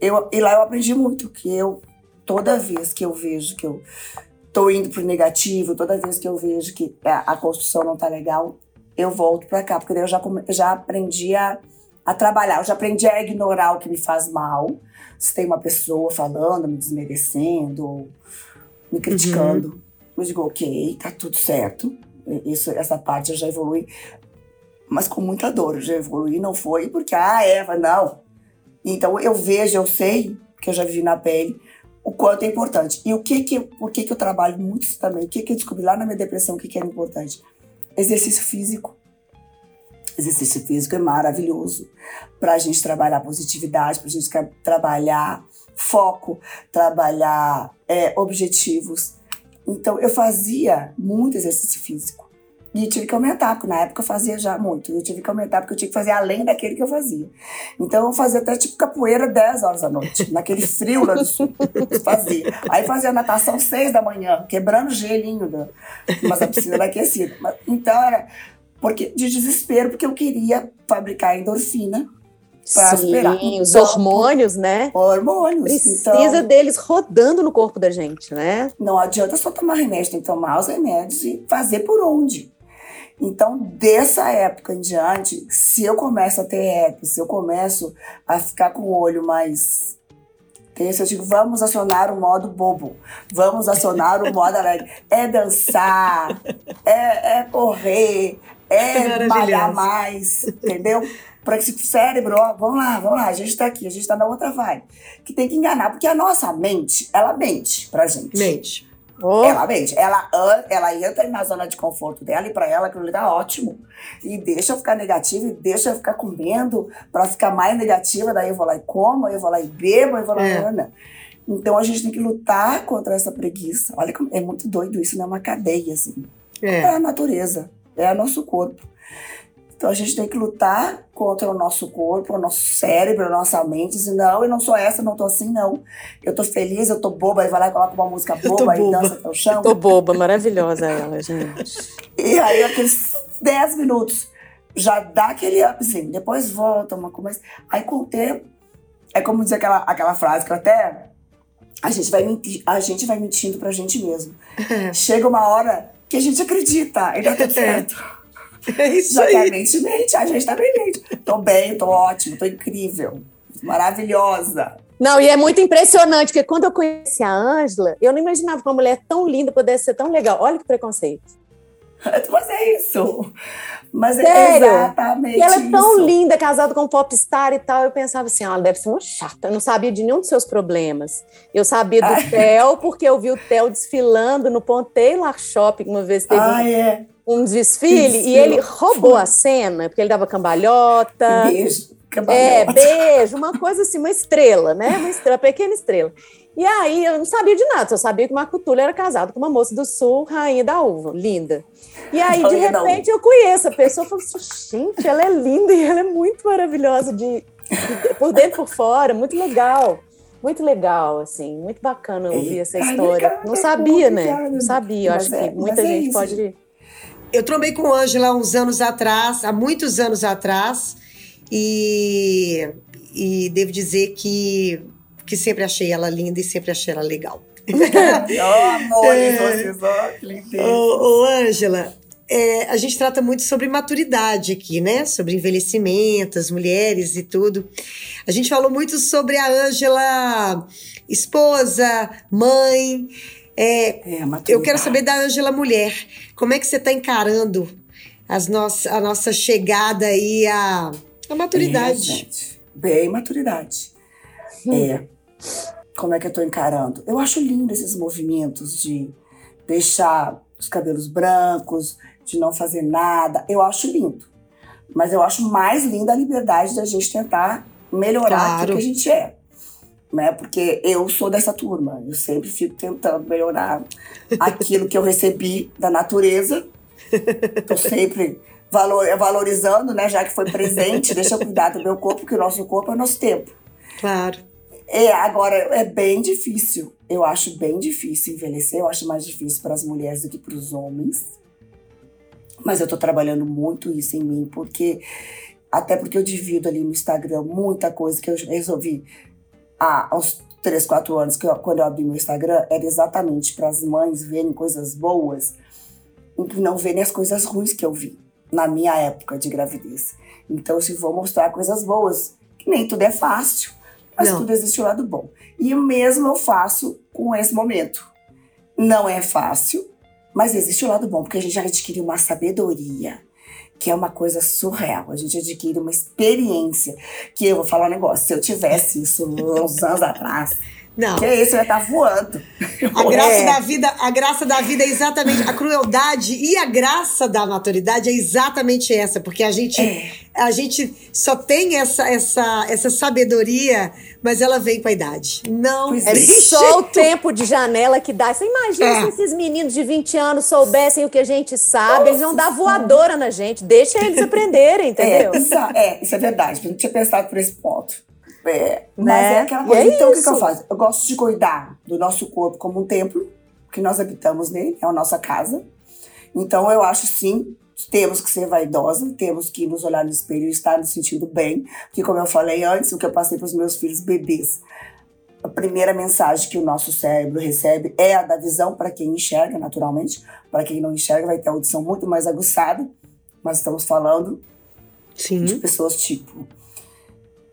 C: eu, e lá eu aprendi muito, que eu, toda vez que eu vejo que eu tô indo pro negativo, toda vez que eu vejo que a, a construção não tá legal, eu volto para cá, porque daí eu já, já aprendi a a trabalhar. Eu já aprendi a ignorar o que me faz mal. Se tem uma pessoa falando, me desmerecendo, me criticando, uhum. eu digo, ok, tá tudo certo. Isso, essa parte eu já evolui, mas com muita dor. Eu já evolui, não foi porque, ah, Eva, não. Então eu vejo, eu sei, que eu já vivi na pele, o quanto é importante. E o que que, por que que eu trabalho muito também? O que que eu descobri lá na minha depressão, o que que era importante? Exercício físico exercício físico é maravilhoso para a gente trabalhar positividade, para a gente trabalhar foco, trabalhar é, objetivos. Então, eu fazia muito exercício físico. E tive que aumentar, porque na época eu fazia já muito. Eu tive que aumentar, porque eu tinha que fazer além daquele que eu fazia. Então eu fazia até tipo capoeira 10 horas da noite, naquele frio lá do sul. Fazia. Aí fazia natação 6 da manhã, quebrando gelinho, mas a piscina era aquecida. Então era porque, de desespero, porque eu queria fabricar endorfina
D: para esperar. Os hormônios, né?
C: Hormônios.
D: Precisa então, deles rodando no corpo da gente, né?
C: Não adianta só tomar remédio, tem que tomar os remédios e fazer por onde. Então, dessa época em diante, se eu começo a ter herpes, se eu começo a ficar com o olho mais tenso, eu digo, vamos acionar o modo bobo, vamos acionar o modo alegre. É dançar, é, é correr, é malhar mais, entendeu? para esse cérebro, ó, vamos lá, vamos lá, a gente está aqui, a gente está na outra vibe. Que tem que enganar, porque a nossa mente, ela mente pra gente.
B: Mente.
C: Oh. Ela mente. Ela, ela entra na zona de conforto dela e para ela aquilo dá ótimo. E deixa eu ficar negativa e deixa eu ficar comendo para ficar mais negativa. Daí eu vou lá e como, aí eu vou lá e bebo, eu vou lá e é. Então a gente tem que lutar contra essa preguiça. Olha como é muito doido isso, né? É uma cadeia, assim. É. é a natureza, é o nosso corpo. Então a gente tem que lutar contra o nosso corpo, o nosso cérebro, a nossa mente. Dizer, não, eu não sou essa, não tô assim, não. Eu tô feliz, eu tô boba, aí vai lá e coloca uma música boba, e dança até o chão. Eu
D: tô boba, maravilhosa ela, gente.
C: e aí aqueles 10 minutos já dá aquele upzinho, depois volta uma coisa. Aí com o tempo, é como dizer aquela, aquela frase que eu até. A gente, vai mentir, a gente vai mentindo pra gente mesmo. Chega uma hora que a gente acredita e dá tudo é. certo.
B: É isso aí.
C: mente mente, a gente também mente. Tô bem, tô ótimo, tô incrível, maravilhosa.
D: Não, e é muito impressionante, porque quando eu conheci a Ângela, eu não imaginava que uma mulher tão linda pudesse ser tão legal. Olha que preconceito.
C: Mas é isso. Mas é Sério? é exatamente.
D: E ela é tão isso. linda, casada com um popstar e tal. Eu pensava assim, ela deve ser uma chata. Eu não sabia de nenhum dos seus problemas. Eu sabia do Theo, porque eu vi o Theo desfilando no Pontelar Shopping uma vez. Teve
C: ah, é
D: um desfile Isso. e ele roubou a cena, porque ele dava cambalhota.
C: Beijo.
D: Cambalhota. É, beijo, uma coisa assim, uma estrela, né? Uma estrela, pequena estrela. E aí eu não sabia de nada, só sabia que o Marco Túlio era casado com uma moça do sul, rainha da uva, linda. E aí, de repente, eu conheço a pessoa e falo assim, gente, ela é linda e ela é muito maravilhosa de, de por dentro e por fora, muito legal. Muito legal, assim, muito bacana ouvir essa história. Não sabia, né? Não sabia. Eu acho que é, muita é gente pode
B: eu trombei com Ângela uns anos atrás, há muitos anos atrás, e, e devo dizer que, que sempre achei ela linda e sempre achei ela legal.
C: oh, amor, é, vocês,
B: Ô, Ângela, é, a gente trata muito sobre maturidade aqui, né? Sobre envelhecimento, as mulheres e tudo. A gente falou muito sobre a Ângela, esposa, mãe. É, é eu quero saber da Ângela Mulher. Como é que você está encarando as nossas, a nossa chegada aí à, à maturidade?
C: É, Bem, maturidade. Hum. É. Como é que eu estou encarando? Eu acho lindo esses movimentos de deixar os cabelos brancos, de não fazer nada. Eu acho lindo. Mas eu acho mais linda a liberdade da gente tentar melhorar claro. o que a gente é né? Porque eu sou dessa turma, eu sempre fico tentando melhorar aquilo que eu recebi da natureza. Tô sempre valor, valorizando, né? Já que foi presente, deixa eu cuidar do meu corpo, porque o nosso corpo é o nosso tempo.
B: Claro.
C: É, agora, é bem difícil. Eu acho bem difícil envelhecer. Eu acho mais difícil para as mulheres do que para os homens. Mas eu tô trabalhando muito isso em mim, porque até porque eu divido ali no Instagram muita coisa que eu resolvi há uns 3, 4 anos, que eu, quando eu abri meu Instagram, era exatamente para as mães verem coisas boas e não verem as coisas ruins que eu vi na minha época de gravidez. Então, se vou mostrar coisas boas, que nem tudo é fácil, mas não. tudo existe o um lado bom. E o mesmo eu faço com esse momento. Não é fácil, mas existe o um lado bom, porque a gente já adquiriu uma sabedoria que é uma coisa surreal. A gente adquire uma experiência que eu vou falar um negócio. Se eu tivesse isso uns anos atrás,
B: Não.
C: Que isso, vai estar tá voando.
B: A graça é. da vida, a graça da vida é exatamente a crueldade e a graça da maturidade é exatamente essa, porque a gente é. a gente só tem essa essa essa sabedoria, mas ela vem com a idade. Não
D: é só o tempo de janela que dá. Você imagina é. se esses meninos de 20 anos soubessem o que a gente sabe, Nossa, eles vão dar voadora na gente. Deixa eles aprenderem, entendeu?
C: É, isso é, isso é verdade. Eu não tinha pensado por esse ponto. É, mas é né? é aquela coisa. É então, o que, eu faço? Eu gosto de cuidar do nosso corpo como um templo, que nós habitamos nele, é a nossa casa. Então, eu acho sim, temos que ser vaidosa, temos que nos olhar no espelho e estar nos sentindo bem. Porque, como eu falei antes, o que eu passei para os meus filhos bebês, a primeira mensagem que o nosso cérebro recebe é a da visão para quem enxerga, naturalmente. Para quem não enxerga, vai ter a audição muito mais aguçada. Mas estamos falando Sim. de pessoas tipo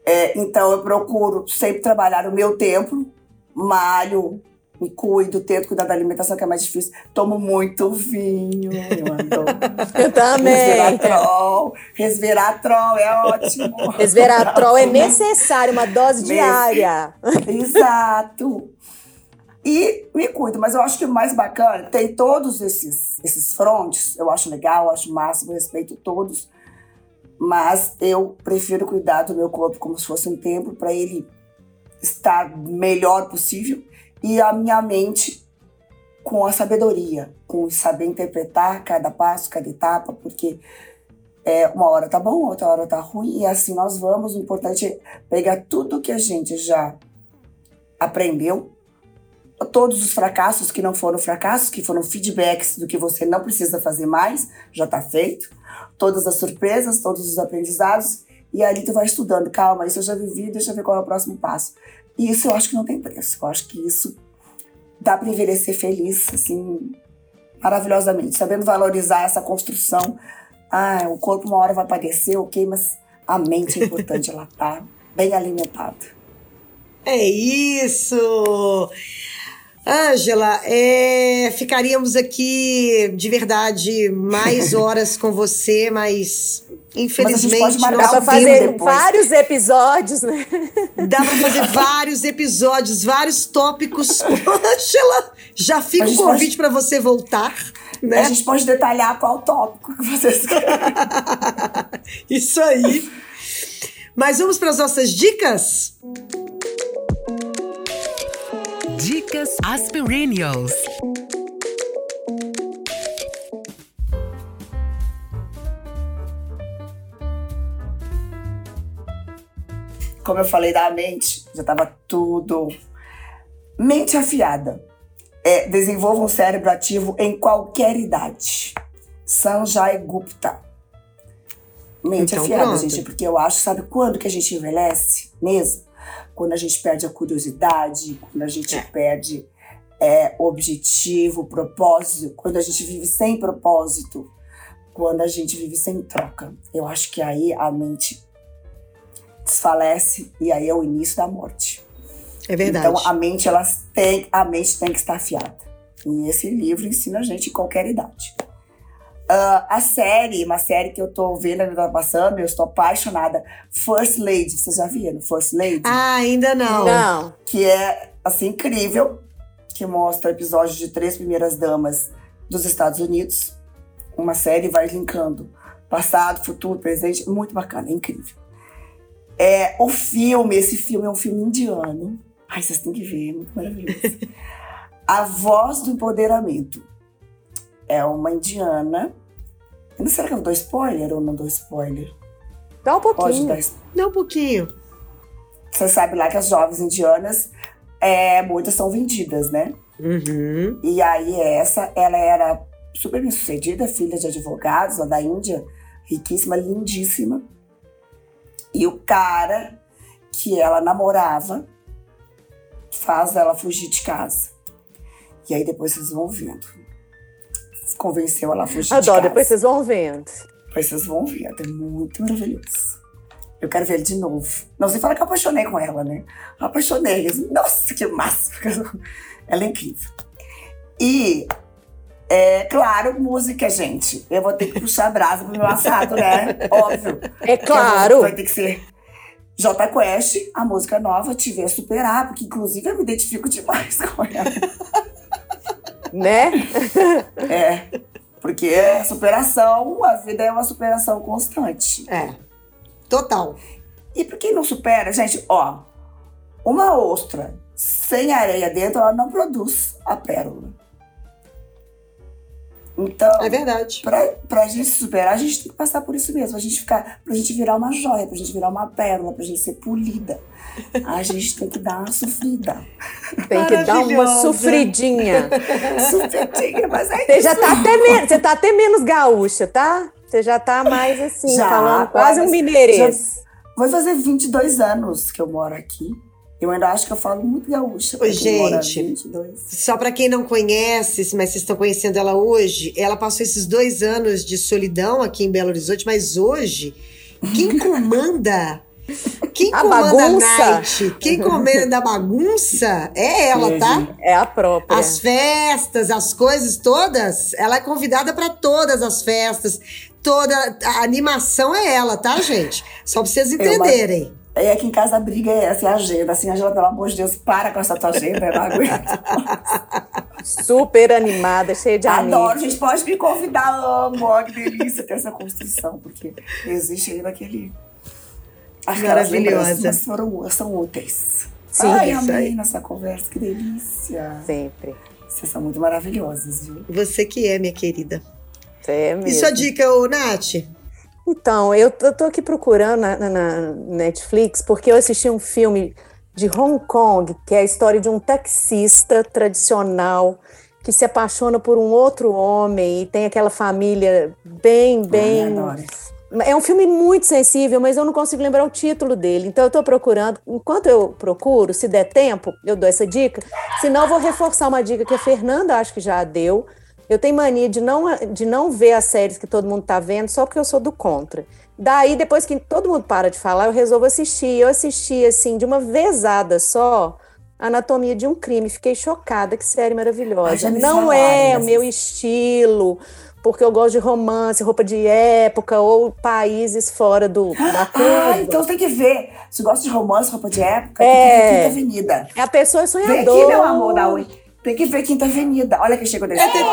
C: é, então eu procuro sempre trabalhar o meu tempo, malho, me cuido, tento cuidar da alimentação que é mais difícil. Tomo muito vinho, eu adoro.
D: eu também.
C: Resveratrol, resveratrol é ótimo.
D: Resveratrol é necessário, uma dose diária.
C: Exato. E me cuido, mas eu acho que o mais bacana tem todos esses, esses frontes, eu acho legal, eu acho máximo, respeito todos mas eu prefiro cuidar do meu corpo como se fosse um templo para ele estar melhor possível e a minha mente com a sabedoria, com saber interpretar cada passo, cada etapa, porque é, uma hora tá bom, outra hora tá ruim e assim nós vamos. O importante é pegar tudo que a gente já aprendeu, todos os fracassos que não foram fracassos, que foram feedbacks do que você não precisa fazer mais, já tá feito todas as surpresas, todos os aprendizados, e ali tu vai estudando, calma, isso eu já vivi, deixa eu ver qual é o próximo passo. E isso eu acho que não tem preço. Eu acho que isso dá para envelhecer feliz, assim, maravilhosamente, sabendo valorizar essa construção. Ah, o corpo uma hora vai padecer, ok, mas a mente é importante, ela tá bem alimentada.
B: É isso! Ângela, é, ficaríamos aqui de verdade mais horas com você, mas infelizmente
D: mas dá para fazer depois. vários episódios, né?
B: Dá para fazer vários episódios, vários tópicos. Ângela, já fica o convite pode... para você voltar. Né?
C: A gente pode detalhar qual tópico que vocês querem.
B: Isso aí. Mas vamos para as nossas dicas?
A: Dicas Aspirinios.
C: Como eu falei da mente, já estava tudo. Mente afiada. É, desenvolva um cérebro ativo em qualquer idade. Sanjay Gupta. Mente então, afiada, pronto. gente, porque eu acho, sabe quando que a gente envelhece mesmo? Quando a gente perde a curiosidade, quando a gente é. perde é, objetivo, propósito, quando a gente vive sem propósito, quando a gente vive sem troca. Eu acho que aí a mente desfalece e aí é o início da morte.
B: É verdade.
C: Então a mente ela tem, a mente tem que estar afiada. E esse livro ensina a gente em qualquer idade. Uh, a série, uma série que eu tô vendo, ainda tá passando, eu estou apaixonada. First Lady, vocês já viram? First Lady?
B: Ah, ainda não.
D: Não.
C: Que é, assim, incrível. Que mostra episódios de três primeiras damas dos Estados Unidos. Uma série vai linkando passado, futuro, presente. Muito bacana, é incrível. É, o filme, esse filme é um filme indiano. Ai, vocês têm que ver, é muito maravilhoso. a Voz do Empoderamento é uma indiana. Não será que eu dou spoiler ou não dou spoiler?
D: Dá um pouquinho.
B: Dar... Dá um pouquinho.
C: Você sabe lá que as jovens indianas, é, muitas são vendidas, né?
B: Uhum.
C: E aí essa, ela era super bem sucedida, filha de advogados lá da Índia, riquíssima, lindíssima. E o cara que ela namorava faz ela fugir de casa. E aí depois vocês vão vendo convenceu ela a fugir
D: Adoro,
C: de
D: depois vocês vão vendo.
C: Depois vocês vão ver, é muito maravilhoso. Eu quero ver ele de novo. Não sei falar que eu apaixonei com ela, né? Eu apaixonei. Nossa, que massa! Ela é incrível. E, é claro, música, gente. Eu vou ter que puxar a brasa pro meu assado, né? Óbvio.
D: É claro.
C: Vai ter que ser J Quest, a música nova, Te Ver Superar, porque inclusive eu me identifico demais com ela.
D: Né?
C: É. Porque é superação, a vida é uma superação constante.
B: É. Total.
C: E pra quem não supera, gente, ó, uma ostra sem areia dentro, ela não produz a pérola. Então,
B: É verdade.
C: pra, pra gente se superar, a gente tem que passar por isso mesmo. A gente ficar, pra gente virar uma joia, pra gente virar uma pérola, pra gente ser polida. A gente tem que dar uma sofrida.
D: Tem que dar uma sofridinha.
C: Sofridinha, mas é
D: Você
C: isso.
D: já tá até, me- você tá até menos gaúcha, tá? Você já tá mais assim,
C: Já,
D: falando quase um mineirês.
C: Vai fazer 22 anos que eu moro aqui. Eu ainda acho que eu falo muito gaúcha.
B: Ô, gente.
C: 22.
B: Só para quem não conhece, mas vocês estão conhecendo ela hoje, ela passou esses dois anos de solidão aqui em Belo Horizonte, mas hoje, quem comanda. Quem
D: A
B: comanda
D: bagunça.
B: a night, quem comanda a bagunça é ela,
C: É,
B: tá?
D: É a própria.
B: As festas, as coisas todas, ela é convidada para todas as festas. Toda a animação é ela, tá, gente? Só pra vocês entenderem.
C: Aí aqui em casa a briga é essa, é a agenda. Assim, Angela, pelo amor de Deus, para com essa tua agenda, eu não aguento.
D: Super animada, cheia de
C: Adoro,
D: amigos.
C: gente, pode me convidar, amo. Ó, que delícia ter essa construção, porque existe ainda aquele... Aquelas
B: Maravilhosa.
C: foram, são úteis.
D: Sim,
C: Ai, amei
B: aí.
C: nessa conversa, que delícia.
D: Sempre.
C: Vocês são muito maravilhosas, viu?
B: Você que é, minha querida.
D: É mesmo.
B: E sua dica, ô Nath?
D: Então, eu tô, tô aqui procurando na, na- Netflix porque eu assisti um filme de Hong Kong, que é a história de um taxista tradicional que se apaixona por um outro homem e tem aquela família bem, bem.
C: Ai.
D: É um filme muito sensível, mas eu não consigo lembrar o título dele. Então eu estou procurando. Enquanto eu procuro, se der tempo, eu dou essa dica. Senão eu vou reforçar uma dica que a Fernanda acho que já deu. Eu tenho mania de não, de não ver as séries que todo mundo está vendo só porque eu sou do contra. Daí, depois que todo mundo para de falar, eu resolvo assistir. Eu assisti, assim, de uma vezada só, Anatomia de um Crime. Fiquei chocada, que série maravilhosa. Não
C: falaram
D: é o meu estilo, porque eu gosto de romance, roupa de época ou países fora do, da curva.
C: Ah, então você tem que ver. Se gosta de romance, roupa de época,
D: É.
C: tem que ver Quinta Avenida.
D: É a pessoa
C: Vem aqui,
D: sonhadora.
C: meu amor, da Ui. Tem que ver Quinta Avenida. Olha quem chegou desse
B: É Tetê!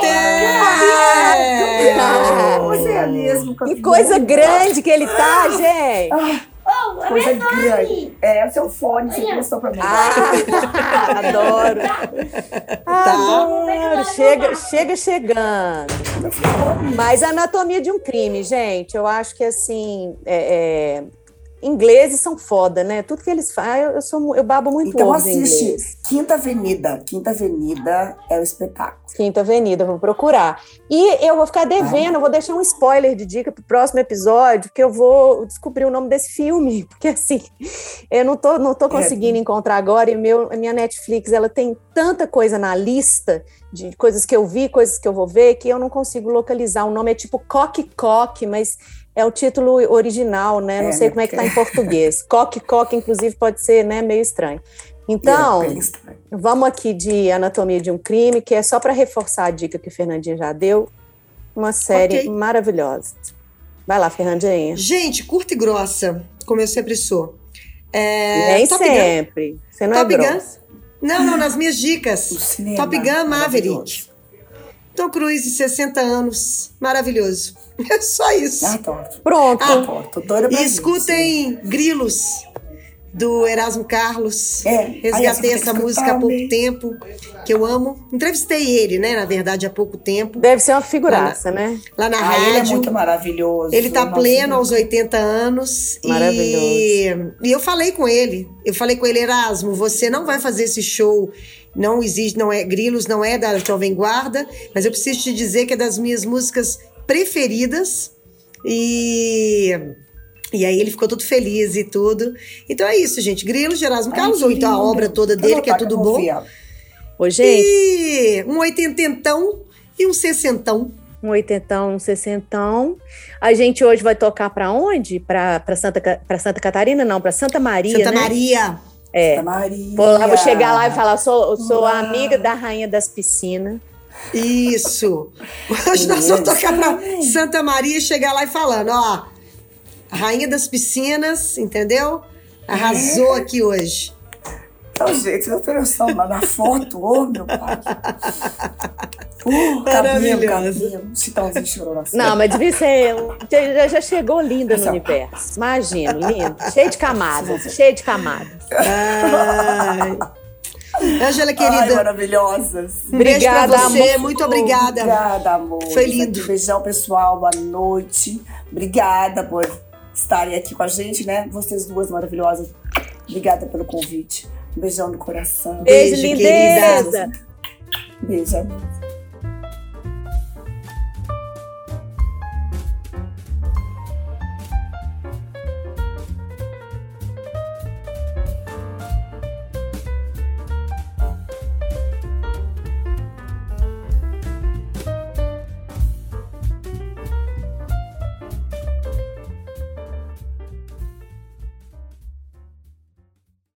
C: Você é mesmo.
D: Que coisa grande que ele tá, gente!
C: Ah, coisa grande. É, o seu fone, você emprestou pra mim.
D: Ah, adoro. Adoro. Chega, chega chegando. Mas a anatomia de um crime, gente, eu acho que assim. é- é, ingleses são foda, né? Tudo que eles fazem, eu, sou, eu babo muito
C: Então assiste. Quinta Avenida. Quinta Avenida é o espetáculo.
D: Quinta Avenida, vou procurar. E eu vou ficar devendo, eu vou deixar um spoiler de dica pro próximo episódio, que eu vou descobrir o nome desse filme, porque assim, eu não tô, não tô conseguindo encontrar agora, e meu, a minha Netflix, ela tem tanta coisa na lista de coisas que eu vi, coisas que eu vou ver, que eu não consigo localizar. O nome é tipo Coque Coque, mas é o título original, né? Não
C: É,
D: sei
C: né,
D: como é que tá em português. Coque Coque, inclusive, pode ser, né, meio estranho. Então,
C: É.
D: Vamos aqui de Anatomia de um Crime, que é só para reforçar a dica que o Fernandinha já deu. Uma série
B: Ok.
D: maravilhosa. Vai lá, Fernandinha.
B: Gente, curta e grossa, como eu sempre sou. É,
D: Nem
B: Top Gun.
D: sempre. Você não
B: Top
D: é
B: Gun.
D: grossa.
B: Não, não, nas minhas dicas. Top Gun Maverick. Tom Cruise, 60 anos. Maravilhoso. É só isso.
C: Ah, adoro.
D: Pronto.
B: Ah,
C: Pô, tô doida pra
B: E escutem Grilos, do Erasmo Carlos.
C: É.
B: Resgatei
C: essa
B: música há pouco
C: amei.
B: tempo, que eu amo. Entrevistei ele, né, na verdade, há pouco tempo,
D: Deve ser uma figuraça, né?
B: lá na
C: Ah, ele é
B: rádio.
C: muito maravilhoso.
B: Ele tá pleno aos 80 anos.
D: Maravilhoso.
B: E, e eu falei com ele. Eu falei com ele, Erasmo, você não vai fazer esse show. Não existe, não é. Grilos não é da Jovem Guarda, mas eu preciso te dizer que é das minhas músicas preferidas. E. E aí ele ficou todo feliz e tudo. Então é isso, gente. Grilos de Erasmo
C: Ai,
B: Carlos, ou então a obra toda dele, que é tudo bom.
D: Ô, gente,
B: E um oitententão e um sessentão.
D: um oitentão, um sessentão. A gente hoje vai tocar para onde? Para Santa, pra Santa Catarina? Não, para Santa Maria,
B: Santa
D: né?
B: Maria.
D: É.
C: Santa Maria.
D: Vou lá, vou chegar lá e falar, sou, sou
C: Uau.
D: amiga da rainha das piscinas.
B: Isso. Hoje nós vamos tocar pra Santa Maria e chegar lá e falando, ó, rainha das piscinas, entendeu? Arrasou aqui hoje.
C: Então, gente, noção, mas na foto, ô meu pai. Uh, cabelo, cabelo, chitãozinho chorou
D: Não, mas devia ser. Já, já chegou linda no universo. Imagino, lindo. Cheio de camadas, cheio de camadas.
B: Ai. Angela, querida. Ai,
C: maravilhosas.
B: Obrigada, beijo pra você. Amor. Muito obrigada.
C: Obrigada, amor.
B: Foi lindo.
C: Beijão, pessoal. Boa noite. Obrigada por estarem aqui com a gente, né? Vocês duas maravilhosas. Obrigada pelo convite. Um beijão no coração.
D: Beijo, Beijo lindeza.
C: Beijo, amor.